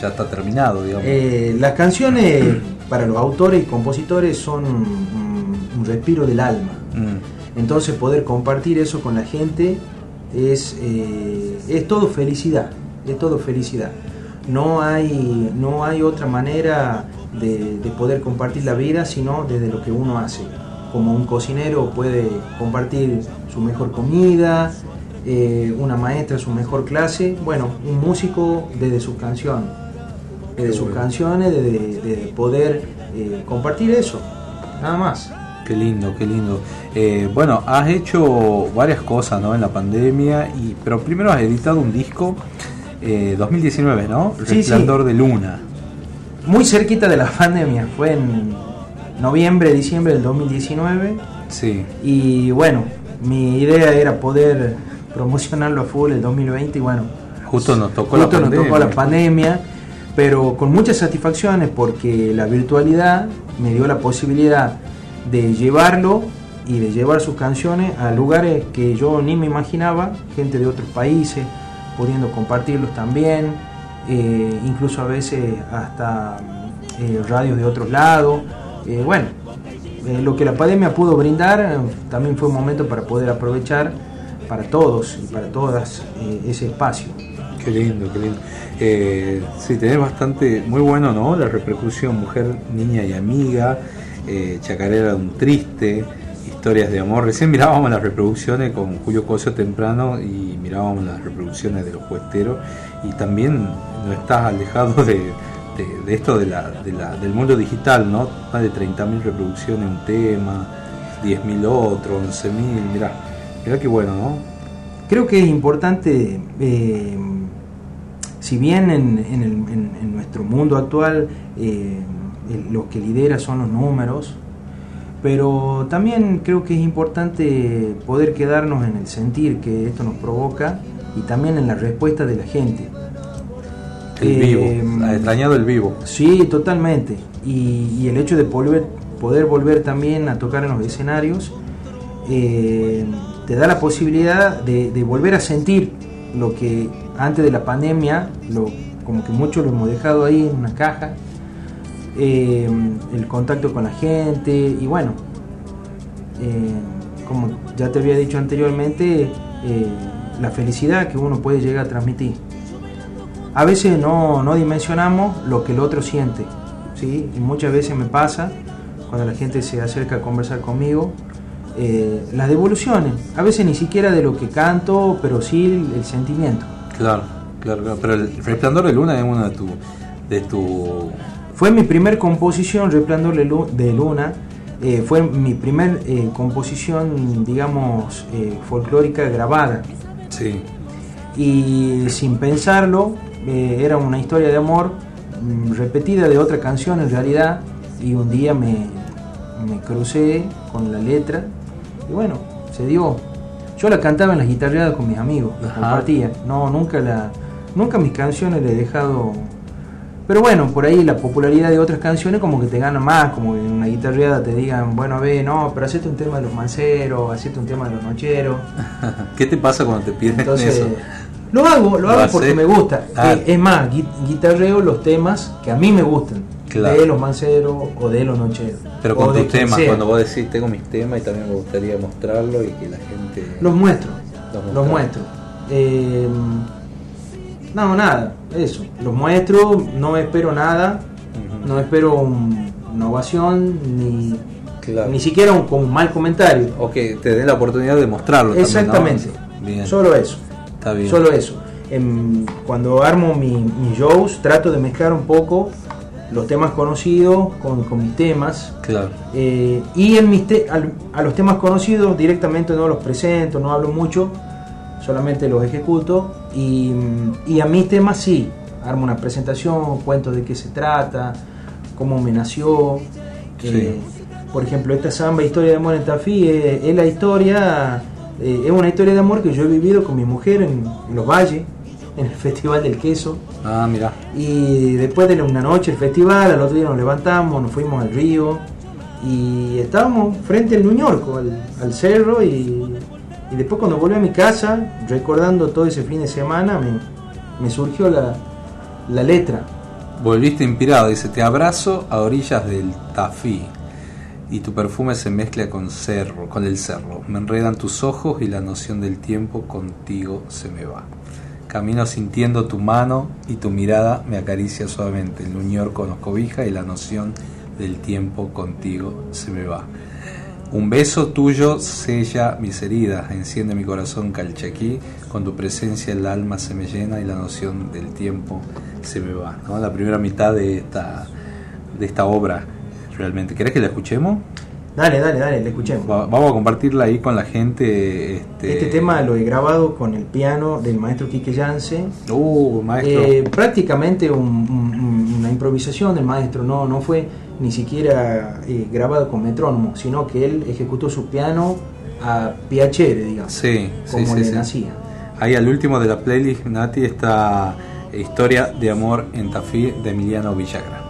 ya está terminado, digamos. Eh, las canciones para los autores y compositores son un, respiro del alma. Mm. Entonces poder compartir eso con la gente es, eh, es todo felicidad, es todo felicidad. No hay, no hay otra manera de, poder compartir la vida sino desde lo que uno hace. Como un cocinero puede compartir su mejor comida, eh, una maestra su mejor clase, bueno, un músico desde sus canciones, desde sus canciones, de, poder eh, compartir eso, nada más. Qué lindo, qué lindo. Eh, bueno, has hecho varias cosas ¿no? en la pandemia, y, pero primero has editado un disco eh, 2019, ¿no? Resplandor de Luna. Muy cerquita de la pandemia, fue en noviembre, diciembre del 2019. Sí. Y bueno, mi idea era poder promocionarlo a full el 2020 y bueno. Justo nos tocó, la, pandemia. Nos tocó la pandemia, pero con muchas satisfacciones porque la virtualidad me dio la posibilidad de llevarlo y de llevar sus canciones a lugares que yo ni me imaginaba, gente de otros países, pudiendo compartirlos también, eh, incluso a veces hasta eh, radios de otros lados. Eh, bueno, lo que la pandemia pudo brindar también fue un momento para poder aprovechar para todos y para todas ese espacio. Qué lindo, qué lindo. Sí, tenés bastante, muy bueno, ¿no? La repercusión mujer, niña y amiga Chacarera un triste, historias de amor. Recién mirábamos las reproducciones con Julio Cosio temprano y mirábamos las reproducciones de los puesteros y también no estás alejado de, esto de la, del mundo digital, ¿no? Más de 30.000 reproducciones un tema, 10.000 otros, 11.000, mirá, mirá qué bueno, ¿no? Creo que es importante, eh, si bien en, nuestro mundo actual eh, lo que lidera son los números, pero también creo que es importante poder quedarnos en el sentir que esto nos provoca y también en la respuesta de la gente. El vivo, eh, ha extrañado el vivo. Sí, totalmente. Y, el hecho de poder, poder volver también a tocar en los escenarios eh, te da la posibilidad de, volver a sentir lo que antes de la pandemia, lo, como que muchos lo hemos dejado ahí en una caja, eh, el contacto con la gente y bueno, eh, como ya te había dicho anteriormente, eh, la felicidad que uno puede llegar a transmitir. A veces no, no dimensionamos lo que el otro siente, ¿sí? y muchas veces me pasa cuando la gente se acerca a conversar conmigo, las devoluciones, a veces ni siquiera de lo que canto, pero sí el, sentimiento. Claro, claro, pero el resplandor de luna es uno de tu, de tu fue mi primer composición, Resplandor de Luna, eh, fue mi primer eh, composición, digamos, eh, folclórica grabada. Sí. Y sin pensarlo, era una historia de amor mm, repetida de otra canción en realidad, y un día me, crucé con la letra, y bueno, se dio. Yo la cantaba en las guitarreadas con mis amigos, la compartía. No, nunca la, nunca mis canciones le he dejado pero bueno, por ahí la popularidad de otras canciones como que te gana más, como en una guitarreada te digan, bueno, a ver, no, pero hacete un tema de los manceros, hacete un tema de los nocheros. ¿Qué te pasa cuando te piden eso? Lo hago, lo, hago porque me gusta. Ah. Es más, guitarreo los temas que a mí me gustan. De los manceros o de los nocheros. Pero con tus temas, cuando vos decís, tengo mis temas y también me gustaría mostrarlo y que la gente... Los muestro, los, muestro. Eh, no, nada, eso. Los muestro, no espero nada, No espero un- una ovación ni, ni siquiera un, un mal comentario. O que te den la oportunidad de mostrarlo. también, ¿no? Exactamente. Bien. Solo eso. Está bien. Solo eso. Em, cuando armo mi- mis shows, trato de mezclar un poco los temas conocidos con, con mis temas. Claro. Eh, y en mis te- al- a los temas conocidos directamente no los presento, no hablo mucho, solamente los ejecuto. Y, y a mis temas sí, armo una presentación, cuento de qué se trata, cómo me nació. Eh, por ejemplo, esta samba Historia de Amor en Tafí es, es la historia, eh, es una historia de amor que yo he vivido con mi mujer en, en Los Valles, en el Festival del Queso. Ah, mira. Y después de una noche el festival, al otro día nos levantamos, nos fuimos al río y estábamos frente al Nuñorco, al, al cerro y, y después cuando volví a mi casa, recordando todo ese fin de semana, me, surgió la, la letra. Volviste inspirado, dice, te abrazo a orillas del Tafí y tu perfume se mezcla con cerro, con el cerro. Me enredan tus ojos y la noción del tiempo contigo se me va. Camino sintiendo tu mano y tu mirada me acaricia suavemente. El Nuñorco nos cobija y la noción del tiempo contigo se me va. Un beso tuyo sella mis heridas, enciende mi corazón calchaquí, con tu presencia el alma se me llena y la noción del tiempo se me va. ¿no? La primera mitad de esta, de esta obra, realmente. ¿Querés que la escuchemos? Dale, dale, dale, le escuchemos. Va- vamos a compartirla ahí con la gente. Este, Este tema lo he grabado con el piano del maestro Quique Yance. Uh, maestro. Eh, prácticamente un- un- una improvisación del maestro, no, no fue ni siquiera eh, grabado con metrónomo, sino que él ejecutó su piano a piacere, digamos, Sí, sí, como sí, le sí. nacía. Ahí al último de la playlist, Nati, está Historia de Amor en Tafí de Emiliano Villagra.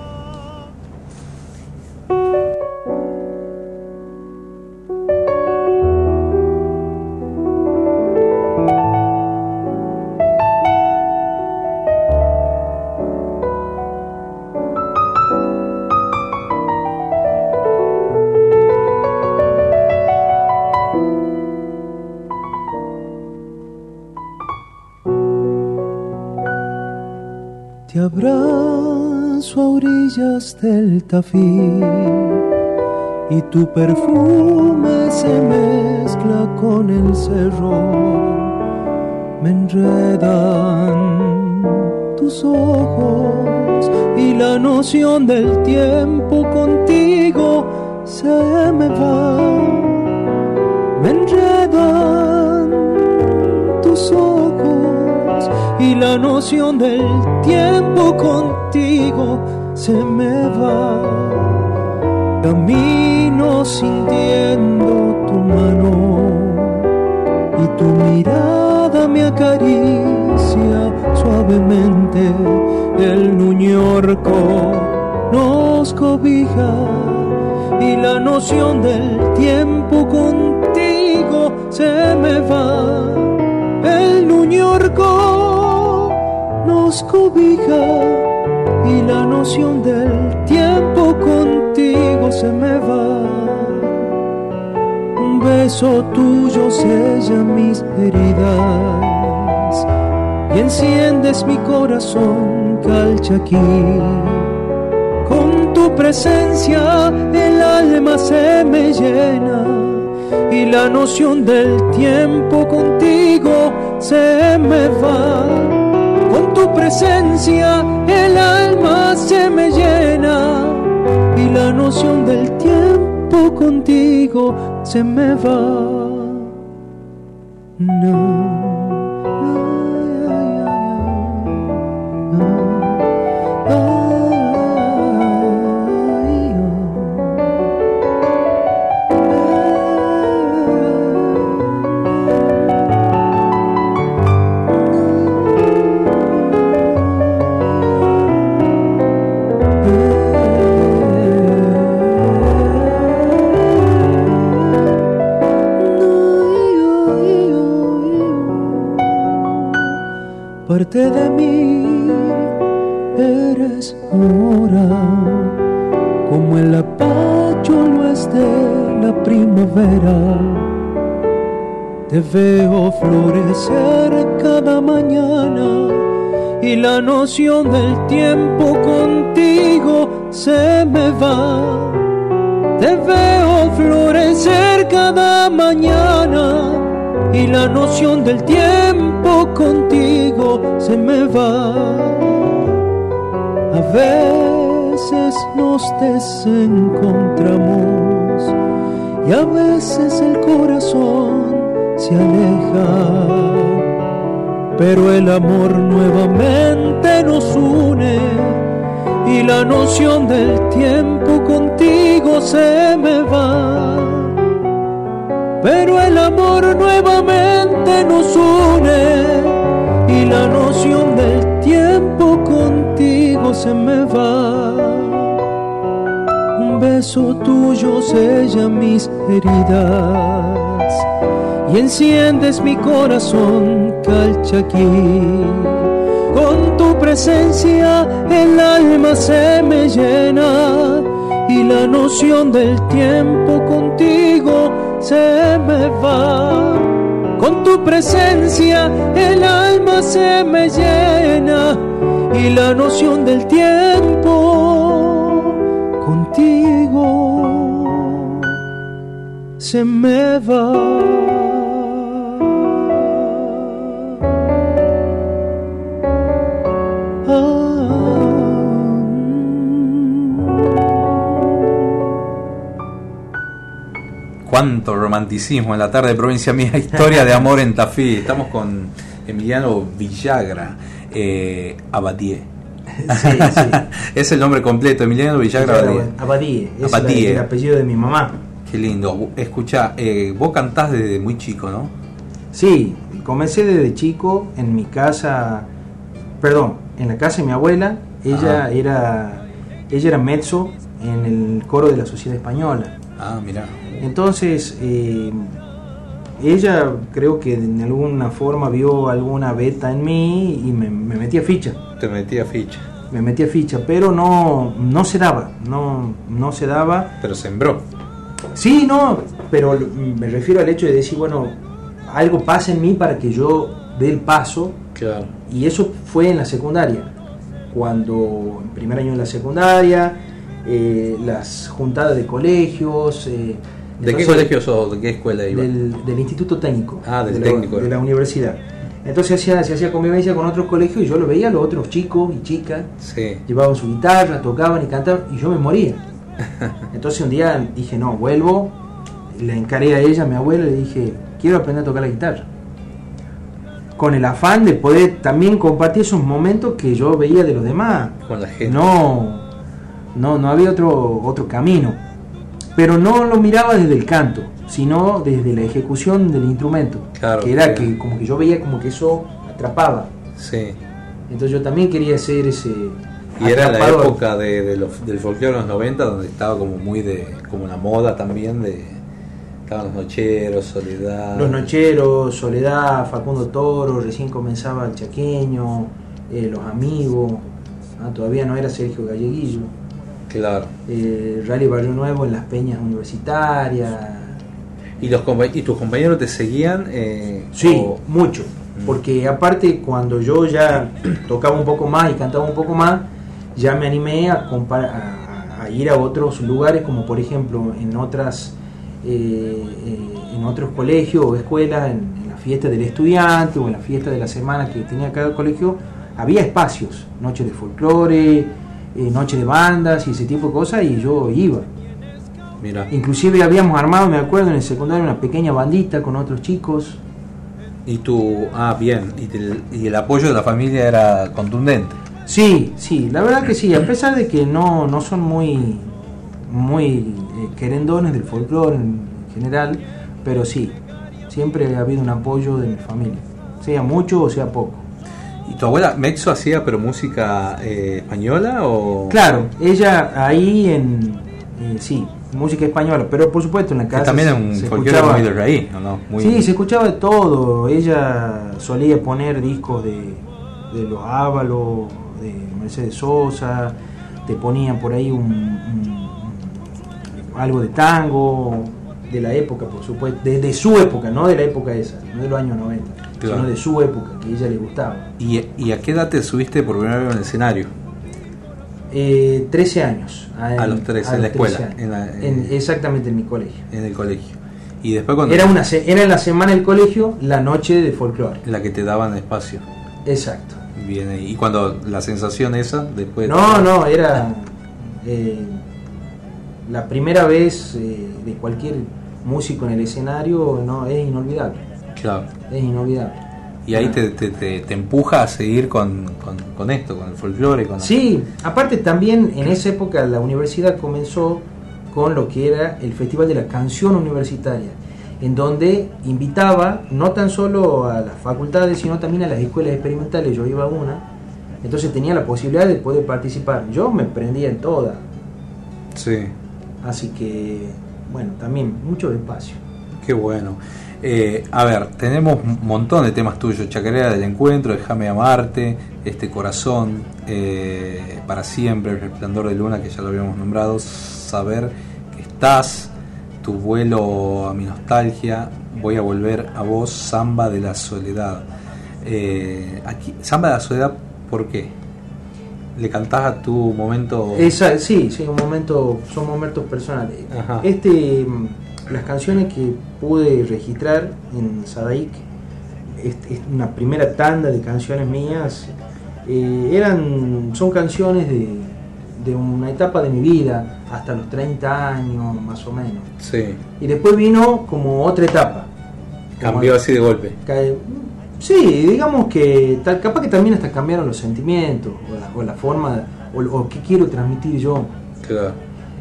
Orillas del Tafí y tu perfume se mezcla con el cerro. Me enredan tus ojos y la noción del tiempo contigo se me va. Me enredan tus ojos y la noción del tiempo contigo se me va. Camino sintiendo tu mano y tu mirada me acaricia suavemente. El nuñorco nos cobija y la noción del tiempo contigo se me va. El nuñorco nos cobija y la noción del tiempo contigo se me va. Un beso tuyo sella mis heridas y enciendes mi corazón calchaquí. Con tu presencia el alma se me llena y la noción del tiempo contigo se me va. Presencia el alma se me llena y la noción del tiempo contigo se me va. No. Tiempo contigo se me va. Te veo florecer cada mañana y la noción del tiempo contigo se me va. A veces nos desencontramos y a veces el corazón se aleja pero el amor nuevamente nos une y la noción del tiempo contigo se me va. Pero el amor nuevamente nos une y la noción del tiempo contigo se me va. Un beso tuyo sella mis heridas y enciendes mi corazón calchaquí. Con tu presencia el alma se me llena y la noción del tiempo contigo se me va. Con tu presencia el alma se me llena y la noción del tiempo contigo se me va. Cuánto romanticismo en la tarde de provincia mía, historia de amor en Tafí. Estamos con Emiliano Villagra, eh, Abadie. es el nombre completo, Emiliano Villagra, Abadie. Abadie, es Abadie. el apellido de mi mamá. Qué lindo. Escucha, eh, vos cantás desde muy chico, ¿no? Sí, comencé desde chico en mi casa, perdón, en la casa de mi abuela. Ella Ajá. era ella era mezzo en el coro de la Sociedad Española. Ah, mira. Entonces, eh, ella creo que de alguna forma vio alguna beta en mí y me, me metía ficha. Te metía ficha. Me metía ficha, pero no, no se daba, no, no se daba. Pero sembró. Sí, no, pero me refiero al hecho de decir, bueno, algo pasa en mí para que yo dé el paso. Claro. Y eso fue en la secundaria. Cuando en primer año de la secundaria, eh, las juntadas de colegios. eh, ¿De qué colegio sos? ¿De qué escuela ibas? del, del Instituto Técnico. Ah, del de técnico. La, de la universidad. Entonces hacía, se hacía convivencia con otros colegios y yo lo veía, los otros chicos y chicas Sí. llevaban su guitarra, tocaban y cantaban y yo me moría. Entonces un día dije, no, vuelvo, le encaré a ella, a mi abuela, le dije, quiero aprender a tocar la guitarra. Con el afán de poder también compartir esos momentos que yo veía de los demás. Con la gente. No, no, no había otro, otro camino. Pero no lo miraba desde el canto, sino desde la ejecución del instrumento. Claro, que era que como que yo veía como que eso atrapaba. Sí. Entonces yo también quería ser ese... Y era la época de, de los- del folclore de los 90 donde estaba como muy de como una moda también de estaban los nocheros, Soledad. Los Nocheros, Soledad, Facundo Toro, recién comenzaba el Chaqueño, eh, Los Amigos, ah, todavía no era Sergio Galleguillo, Claro. eh, Rally Barrio Nuevo en las peñas universitarias. ¿Y los y tus compañeros te seguían eh, Sí, o- mucho. Porque aparte cuando yo ya tocaba un poco más y cantaba un poco más, ya me animé a, compa- a- a ir a otros lugares, como por ejemplo en otras eh, eh, en otros colegios o escuelas, en, en la fiesta del estudiante o en la fiesta de la semana que tenía cada colegio, había espacios, noches de folclore, eh, noche de bandas y ese tipo de cosas, y yo iba. Mira. Inclusive habíamos armado, me acuerdo, en el secundario una pequeña bandita con otros chicos. Y tu ah bien, y, te- y el apoyo de la familia era contundente. Sí, sí, la verdad que sí, a pesar de que no, no son muy, muy eh, querendones del folclore en general, pero sí, siempre ha habido un apoyo de mi familia, sea mucho o sea poco. ¿Y tu abuela Mexo hacía pero música eh, española o Claro, ella ahí en, eh, sí, música española, pero por supuesto en la que casa también un se escuchaba- muy de raíz, ¿o no? Muy, Sí, se escuchaba de todo. Ella solía poner discos de, de los Ábalos, de Mercedes Sosa, te ponían por ahí un, un- algo de tango, de la época, por supuesto, de, de su época, no de la época esa, no de los años 90. Claro. sino de su época, que a ella le gustaba. ¿Y, y a qué edad te subiste por primera vez en el escenario? Eh, 13 años. A los 13, en la escuela, en la- en- En- exactamente en mi colegio. En el colegio. Y después cuando... Era, una, era en la semana del colegio, la noche de folclore. La que te daban espacio. Exacto. Bien. Y cuando la sensación esa, después... No, no, era eh, la primera vez eh, de cualquier músico en el escenario, no, es inolvidable. Claro. Es inolvidable. Y ahí te, te, te- te empuja a seguir con, con, con esto, con el folclore, con Sí, aparte también en esa época la universidad comenzó con lo que era el Festival de la Canción Universitaria, en donde invitaba no tan solo a las facultades, sino también a las escuelas experimentales, yo iba a una, entonces tenía la posibilidad de poder participar. Yo me prendía en toda, Sí, así que, bueno, también mucho espacio. qué bueno. Eh, a ver, tenemos un montón de temas tuyos. Chacarera del Encuentro, Déjame Amarte, Este Corazón, eh, Para Siempre, El Resplandor de Luna, que ya lo habíamos nombrado, Saber que estás, Tu vuelo a mi nostalgia, Voy a volver a vos, Samba de la Soledad. Eh, aquí, Samba de la Soledad, ¿por qué? ¿Le cantás a tu momento? Esa, sí, sí, un momento, son momentos personales. Ajá. Este, mm, las canciones que pude registrar en Sadaik, es, es una primera tanda de canciones mías, eh, eran, son canciones de, de una etapa de mi vida, hasta los 30 años más o menos. Sí, Y después vino como otra etapa. Como- cambió así de golpe. Sí, digamos que tal, capaz que también hasta cambiaron los sentimientos o la, o la forma o, o qué quiero transmitir yo. Claro.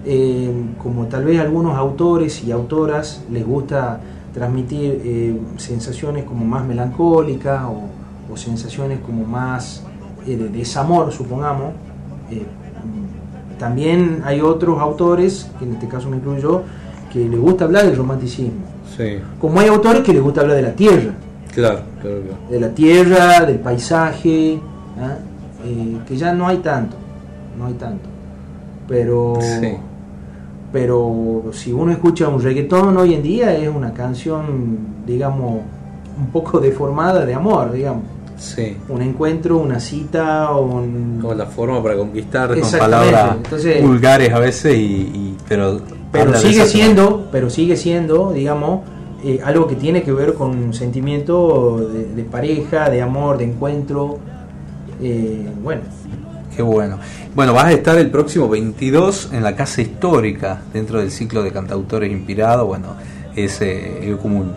Eh, como tal vez algunos autores y autoras les gusta transmitir eh, sensaciones como más melancólicas o, o sensaciones como más eh, de desamor, supongamos. Eh, también hay otros autores, que en este caso me incluyo yo, que les gusta hablar del romanticismo. Sí, Como hay autores que les gusta hablar de la tierra claro, claro, claro. de la tierra, del paisaje, ¿ah? Eh, que ya no hay tanto, no hay tanto. Pero, Sí. pero si uno escucha un reggaetón hoy en día es una canción, digamos, un poco deformada de amor, digamos. Sí. Un encuentro, una cita, o un... Como la forma para conquistar con palabras entonces- vulgares a veces, y, y- pero, pero sigue siendo, pero sigue siendo, digamos, eh, algo que tiene que ver con un sentimiento de, pareja, de amor, de encuentro. eh, bueno, Qué bueno. Bueno, vas a estar el próximo 22 en la Casa Histórica, dentro del ciclo de cantautores inspirados. Bueno, es, eh, es como un-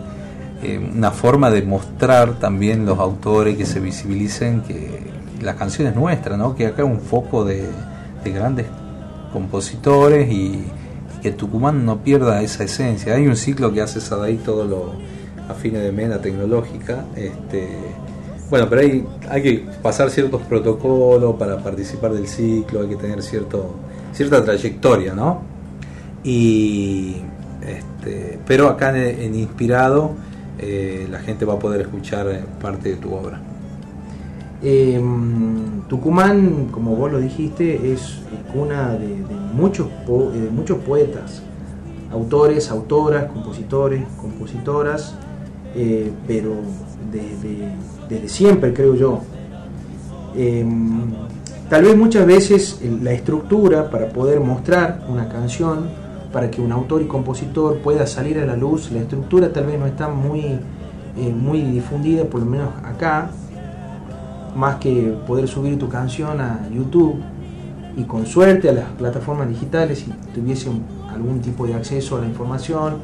eh, una forma de mostrar también los autores que se visibilicen que las canciones nuestras, ¿no? Que acá hay un foco de, de grandes compositores y que Tucumán no pierda esa esencia. Hay un ciclo que hace Sadai todo lo a fines de mena tecnológica. Este, bueno, pero hay, hay que pasar ciertos protocolos para participar del ciclo, hay que tener cierto, cierta trayectoria, ¿no? Y este, pero acá en, Inspirado eh, la gente va a poder escuchar parte de tu obra. Eh, Tucumán, como vos lo dijiste, es cuna de, muchos, eh, muchos poetas, autores, autoras, compositores, compositoras, eh, pero desde, desde siempre creo yo. Eh, tal vez muchas veces la estructura para poder mostrar una canción, para que un autor y compositor pueda salir a la luz, la estructura tal vez no está muy, eh, muy difundida, por lo menos acá, más que poder subir tu canción a YouTube y con suerte a las plataformas digitales si tuviesen algún tipo de acceso a la información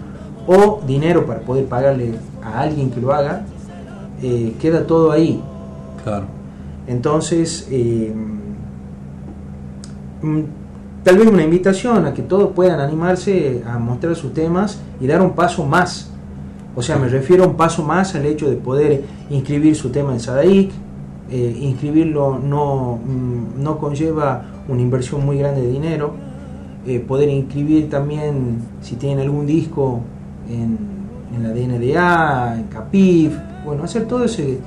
o dinero para poder pagarle a alguien que lo haga, eh, queda todo ahí. Claro. Entonces, eh, mm, tal vez una invitación a que todos puedan animarse a mostrar sus temas y dar un paso más. O sea, me refiero a un paso más al hecho de poder inscribir su tema en Sadaic. Eh, inscribirlo no, mm, no conlleva una inversión muy grande de dinero. Eh, poder inscribir también, si tienen algún disco, en, en la DNDA, en CAPIF, bueno, hacer todo ese,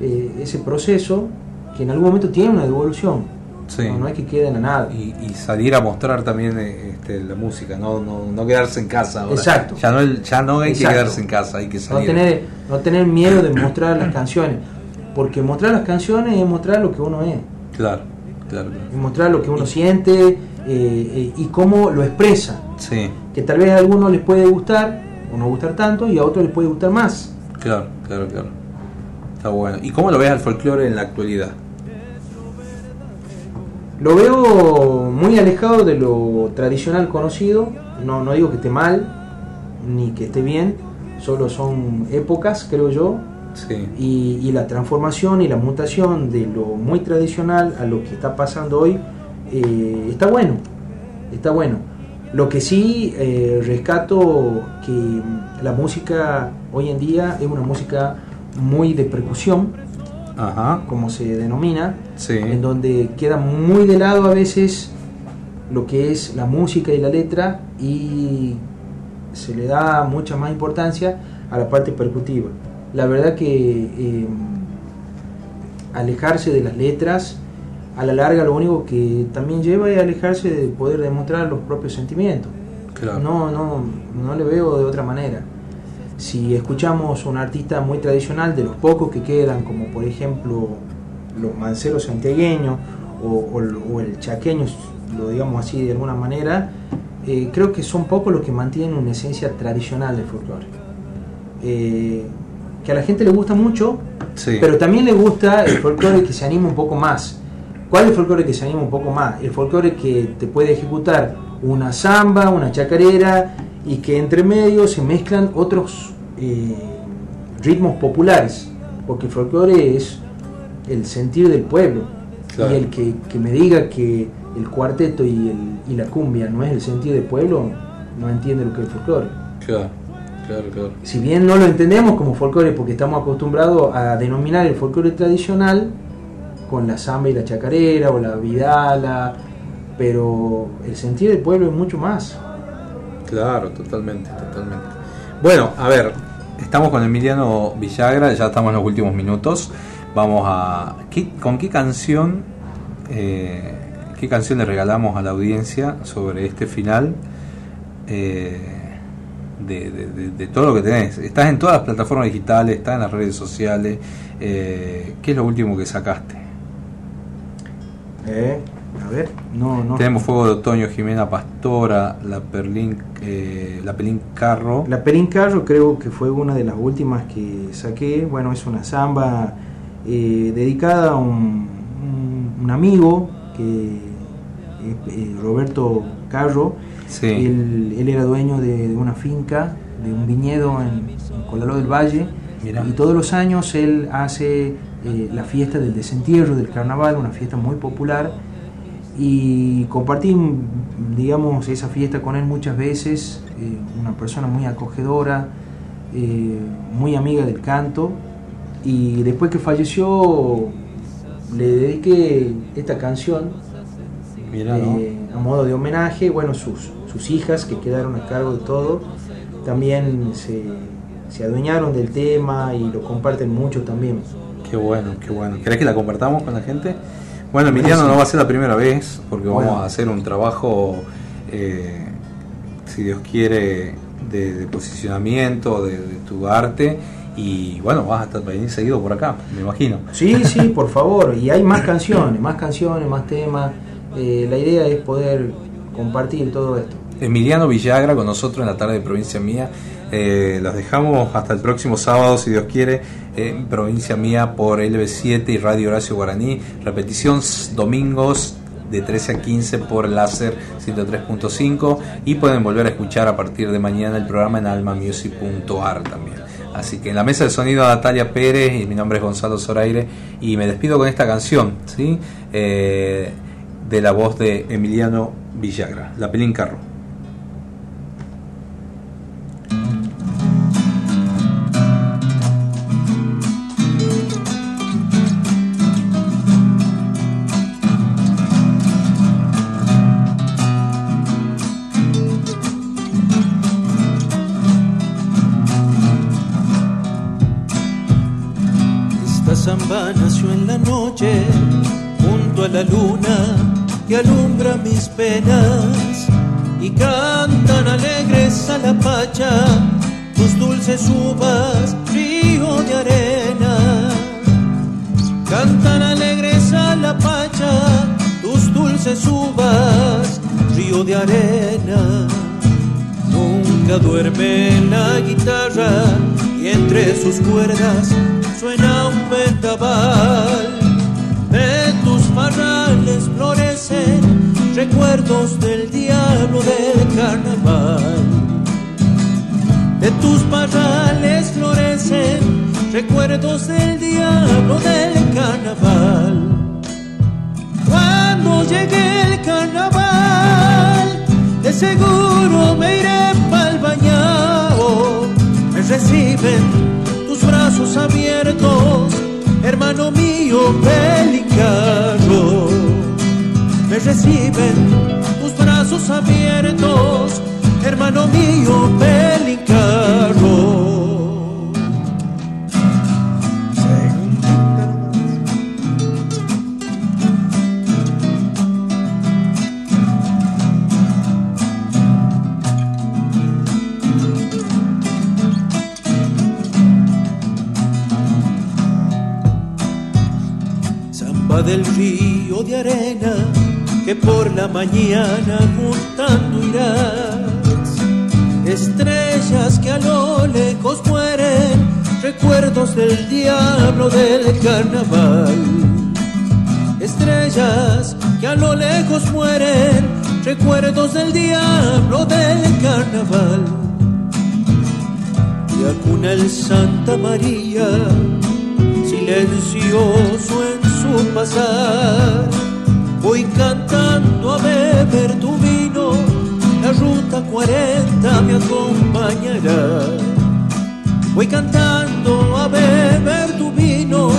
eh, ese proceso que en algún momento tiene una devolución. Sí. No, no es que queden a nada. Y, y salir a mostrar también eh, este, la música, no, no, no quedarse en casa. ahora. Exacto. Ya no, ya no hay Exacto. que quedarse en casa, hay que No salir. tener, no tener miedo de mostrar las canciones. Porque mostrar las canciones es mostrar lo que uno es. Claro, claro. claro. Es mostrar lo que uno siente eh, eh, y cómo lo expresa. Sí, Que tal vez a algunos les puede gustar o no gustar tanto y a otros les puede gustar más. claro, claro, claro. Está bueno. ¿Y cómo lo ves al folclore en la actualidad? Lo veo muy alejado de lo tradicional conocido. No, no digo que esté mal ni que esté bien, solo son épocas, creo yo. Sí, Y, y la transformación y la mutación de lo muy tradicional a lo que está pasando hoy eh, está bueno. Está bueno. Lo que sí eh, rescato que la música hoy en día es una música muy de percusión, ajá, como se denomina, sí, en donde queda muy de lado a veces lo que es la música y la letra y se le da mucha más importancia a la parte percutiva. La verdad que eh, alejarse de las letras a la larga lo único que también lleva es alejarse de poder demostrar los propios sentimientos. claro. No, no, no le veo de otra manera. Si escuchamos un artista muy tradicional, de los pocos que quedan, como por ejemplo los manceros santiagueños o, o el- o el chaqueño, lo digamos así de alguna manera, eh, creo que son pocos los que mantienen una esencia tradicional del folclore. Eh, que a la gente le gusta mucho, Sí, pero también le gusta el folclore que se anima un poco más. ¿Cuál es el folclore que se anima un poco más? El folclore que te puede ejecutar una samba, una chacarera y que entre medio se mezclan otros eh, ritmos populares. Porque el folclore es el sentir del pueblo. Claro. Y el que, que me diga que el cuarteto y, el- y la cumbia no es el sentir del pueblo, no entiende lo que es el folclore claro, claro, claro. si bien no lo entendemos como folclore porque estamos acostumbrados a denominar el folclore tradicional con la samba y la chacarera o la vidala, pero el sentir del pueblo es mucho más. Claro, totalmente, totalmente. Bueno, a ver, estamos con Emiliano Villagra, ya estamos en los últimos minutos. Vamos a. ¿qué- ¿Con qué canción, eh, qué canción le regalamos a la audiencia sobre este final eh, de, de- de- de todo lo que tenés? Estás en todas las plataformas digitales, estás en las redes sociales. eh, ¿Qué es lo último que sacaste? Eh, a ver, no, no. Tenemos Fuego de Otoño, Jimena Pastora, La Perlín, eh, la Pelín Carro. La Perín Carro creo que fue una de las últimas que saqué. Bueno, es una samba eh, dedicada a un, un- un amigo que eh, Roberto Carro. Sí. Él, él era dueño de, de una finca, de un viñedo en, en Colaló del Valle. Y todos los años él hace eh, la fiesta del desentierro, del carnaval, una fiesta muy popular. Y compartí, digamos, esa fiesta con él muchas veces. eh, una persona muy acogedora, eh, muy amiga del canto. Y después que falleció, le dediqué esta canción Mirá, ¿no? A modo de homenaje, bueno, sus, sus hijas que quedaron a cargo de todo, también se, se adueñaron del tema y lo comparten mucho también. Qué bueno, qué bueno. ¿Querés que la compartamos con la gente? Bueno, Emiliano no va a ser la primera vez porque Bueno. vamos a hacer un trabajo, eh, si Dios quiere, de, de posicionamiento de, de tu arte y bueno, vas a estar venir seguido por acá, me imagino. Sí, sí, por favor, y hay más canciones, más canciones, más temas. Eh, la idea es poder compartir todo esto. Emiliano Villagra con nosotros en la tarde de Provincia Mía. Eh, los dejamos hasta el próximo sábado, si Dios quiere, en Provincia Mía por LB7 y Radio Horacio Guaraní. Repetición domingos de 13 a 15 por láser 103.5 y pueden volver a escuchar a partir de mañana el programa en almamusic.ar también. Así que en la mesa de sonido Natalia Pérez y mi nombre es Gonzalo Zoraire y me despido con esta canción, ¿sí? Eh, de la voz de Emiliano Villagra, La Pelín Carro. Y cantan alegres a la pacha tus dulces uvas, río de arena. Cantan alegres a la pacha tus dulces uvas, río de arena. Nunca duerme la guitarra y entre sus cuerdas suena recuerdos del diablo del carnaval. De tus parrales florecen recuerdos del diablo del carnaval. Cuando llegue el carnaval, de seguro me iré pa'l bañado. Me reciben tus brazos abiertos, hermano mío, pelicano. Reciben tus brazos abiertos, hermano mío, pelicano. Mañana juntando irás. Estrellas que a lo lejos mueren, recuerdos del diablo del carnaval. Estrellas que a lo lejos mueren, recuerdos del diablo del carnaval. Y acuna el Santa María, silencioso en su pasar. Voy cantando a beber tu vino, la ruta 40 me acompañará. Voy cantando a beber tu vino,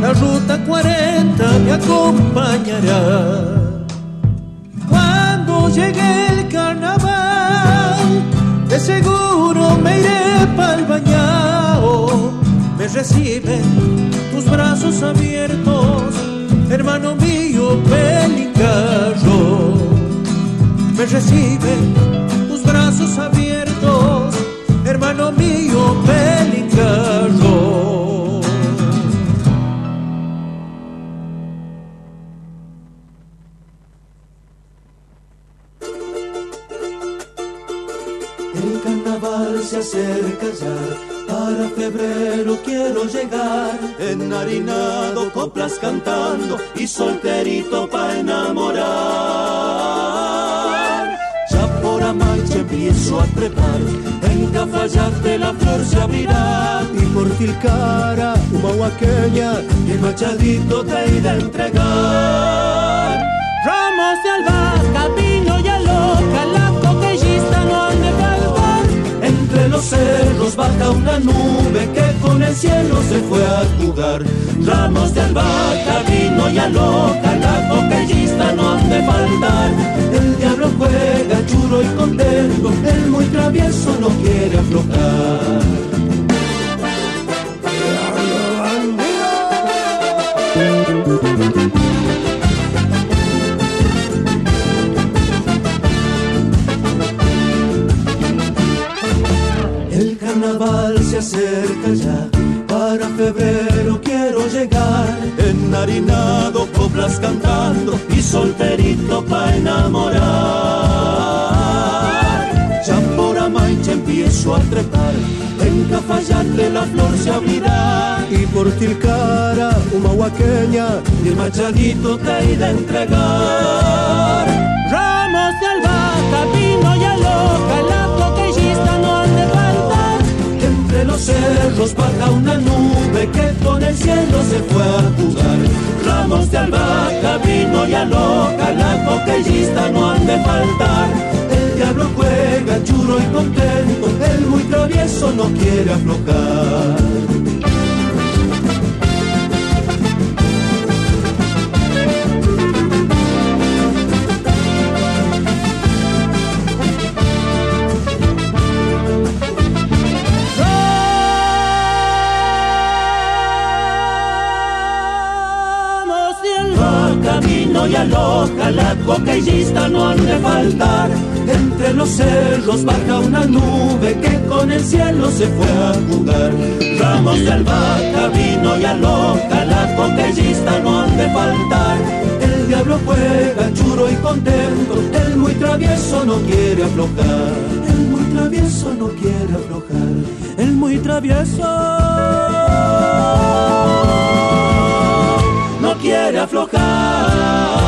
la ruta 40 me acompañará. Cuando llegue el carnaval, de seguro me iré pa'l bañao. Me reciben tus brazos abiertos, hermano mío, pelicarro. Me reciben tus brazos abiertos, hermano mío, pelicarro. El carnaval se acerca ya, para febrero quiero llegar, enharinado, coplas cantando y solterito para enamorar. Ya por Amaiche empiezo a trepar, en Cafayate la flor se abrirá, y por Tilcara, humahuaqueña, y el machadito te irá a entregar. Ramos de albahaca, los cerros baja una nube que con el cielo se fue a jugar. Ramos de albahaca, vino y aloca, la coquellista no han de faltar. El diablo juega churo y contento, el muy travieso no quiere aflojar. Carnaval se acerca ya, para febrero quiero llegar, enharinado, coplas cantando y solterito pa' enamorar. Ya por Amaiche empiezo a trepar, en Cafayate la flor se abrirá. Y por Tilcara, humahuaqueña, y el machadito te irá a entregar. Ramos de albahaca, vino y aloca, la los cerros baja una nube que con el cielo se fue a jugar. Ramos de albahaca, vino y aloca, la coquellista no han de faltar. El diablo juega churo y contento, el muy travieso no quiere aflojar. Vino y aloja, la cocaillista no han de faltar. Entre los cerros baja una nube que con el cielo se fue a jugar. Ramos de albahaca, vino y aloja, la cocaillista no han de faltar. El diablo juega churo y contento, el muy travieso no quiere aflojar. El muy travieso no quiere aflojar. El muy travieso quiere aflojar.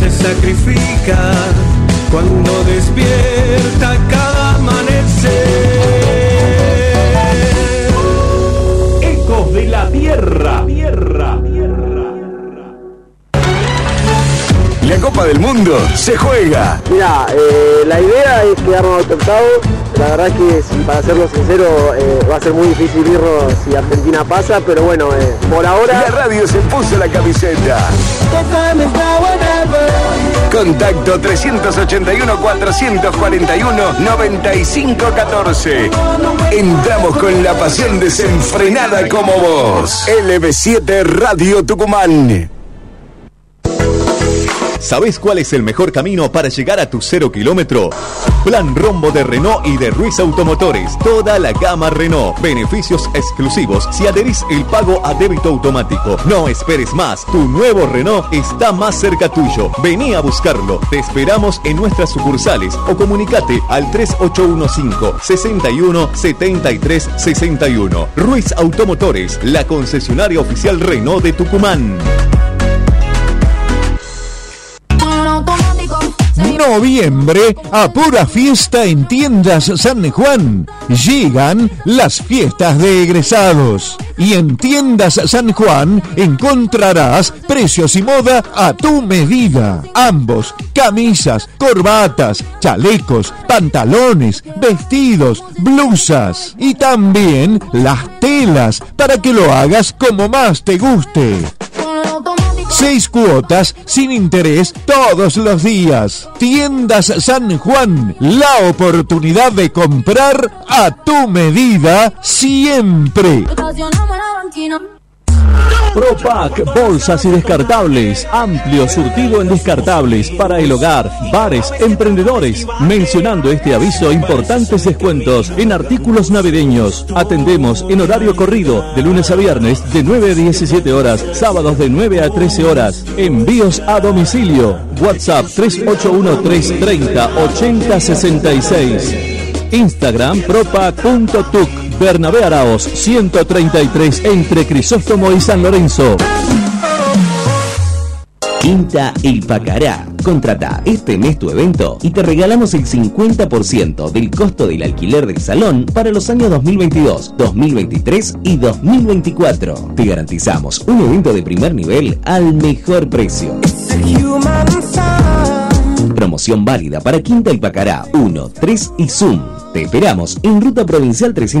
se sacrifica cuando despierta cada amanecer. Ecos de la Tierra. Tierra. La Copa del Mundo se juega. Mira, eh, la idea es quedarnos octavos. La verdad que, si, para serlo sincero, eh, va a ser muy difícil irnos si Argentina pasa, pero bueno, eh, por ahora... La radio se puso la camiseta. Contacto 381-441-9514. Entramos con la pasión desenfrenada como vos. LB7 Radio Tucumán. ¿Sabés cuál es el mejor camino para llegar a tu cero kilómetro? Plan Rombo de Renault y de Ruiz Automotores. Toda la gama Renault. Beneficios exclusivos si adherís el pago a débito automático. No esperes más. Tu nuevo Renault está más cerca tuyo. Vení a buscarlo. Te esperamos en nuestras sucursales o comunicate al 3815 61 73 61. Ruiz Automotores, la concesionaria oficial Renault de Tucumán. Noviembre, a pura fiesta en tiendas San Juan. Llegan las fiestas de egresados. Y en tiendas San Juan encontrarás precios y moda a tu medida. Ambos, camisas, corbatas, chalecos, pantalones, vestidos, blusas. Y también las telas para que lo hagas como más te guste. Seis cuotas sin interés todos los días. Tiendas San Juan, la oportunidad de comprar a tu medida siempre. Propac, bolsas y descartables. Amplio surtido en descartables para el hogar, bares, emprendedores. Mencionando este aviso, importantes descuentos en artículos navideños. Atendemos en horario corrido de lunes a viernes de 9 a 17 horas, sábados de 9 a 13 horas. Envíos a domicilio. WhatsApp 381 8066. Instagram propac.tuc. Bernabé Araos 133 entre Crisóstomo y San Lorenzo. Quinta El Pacará. Contrata este mes tu evento y te regalamos el 50% del costo del alquiler del salón para los años 2022, 2023 y 2024. Te garantizamos un evento de primer nivel al mejor precio. Promoción válida para Quinta El Pacará 1, 3 y Zoom. Te esperamos en Ruta Provincial 300.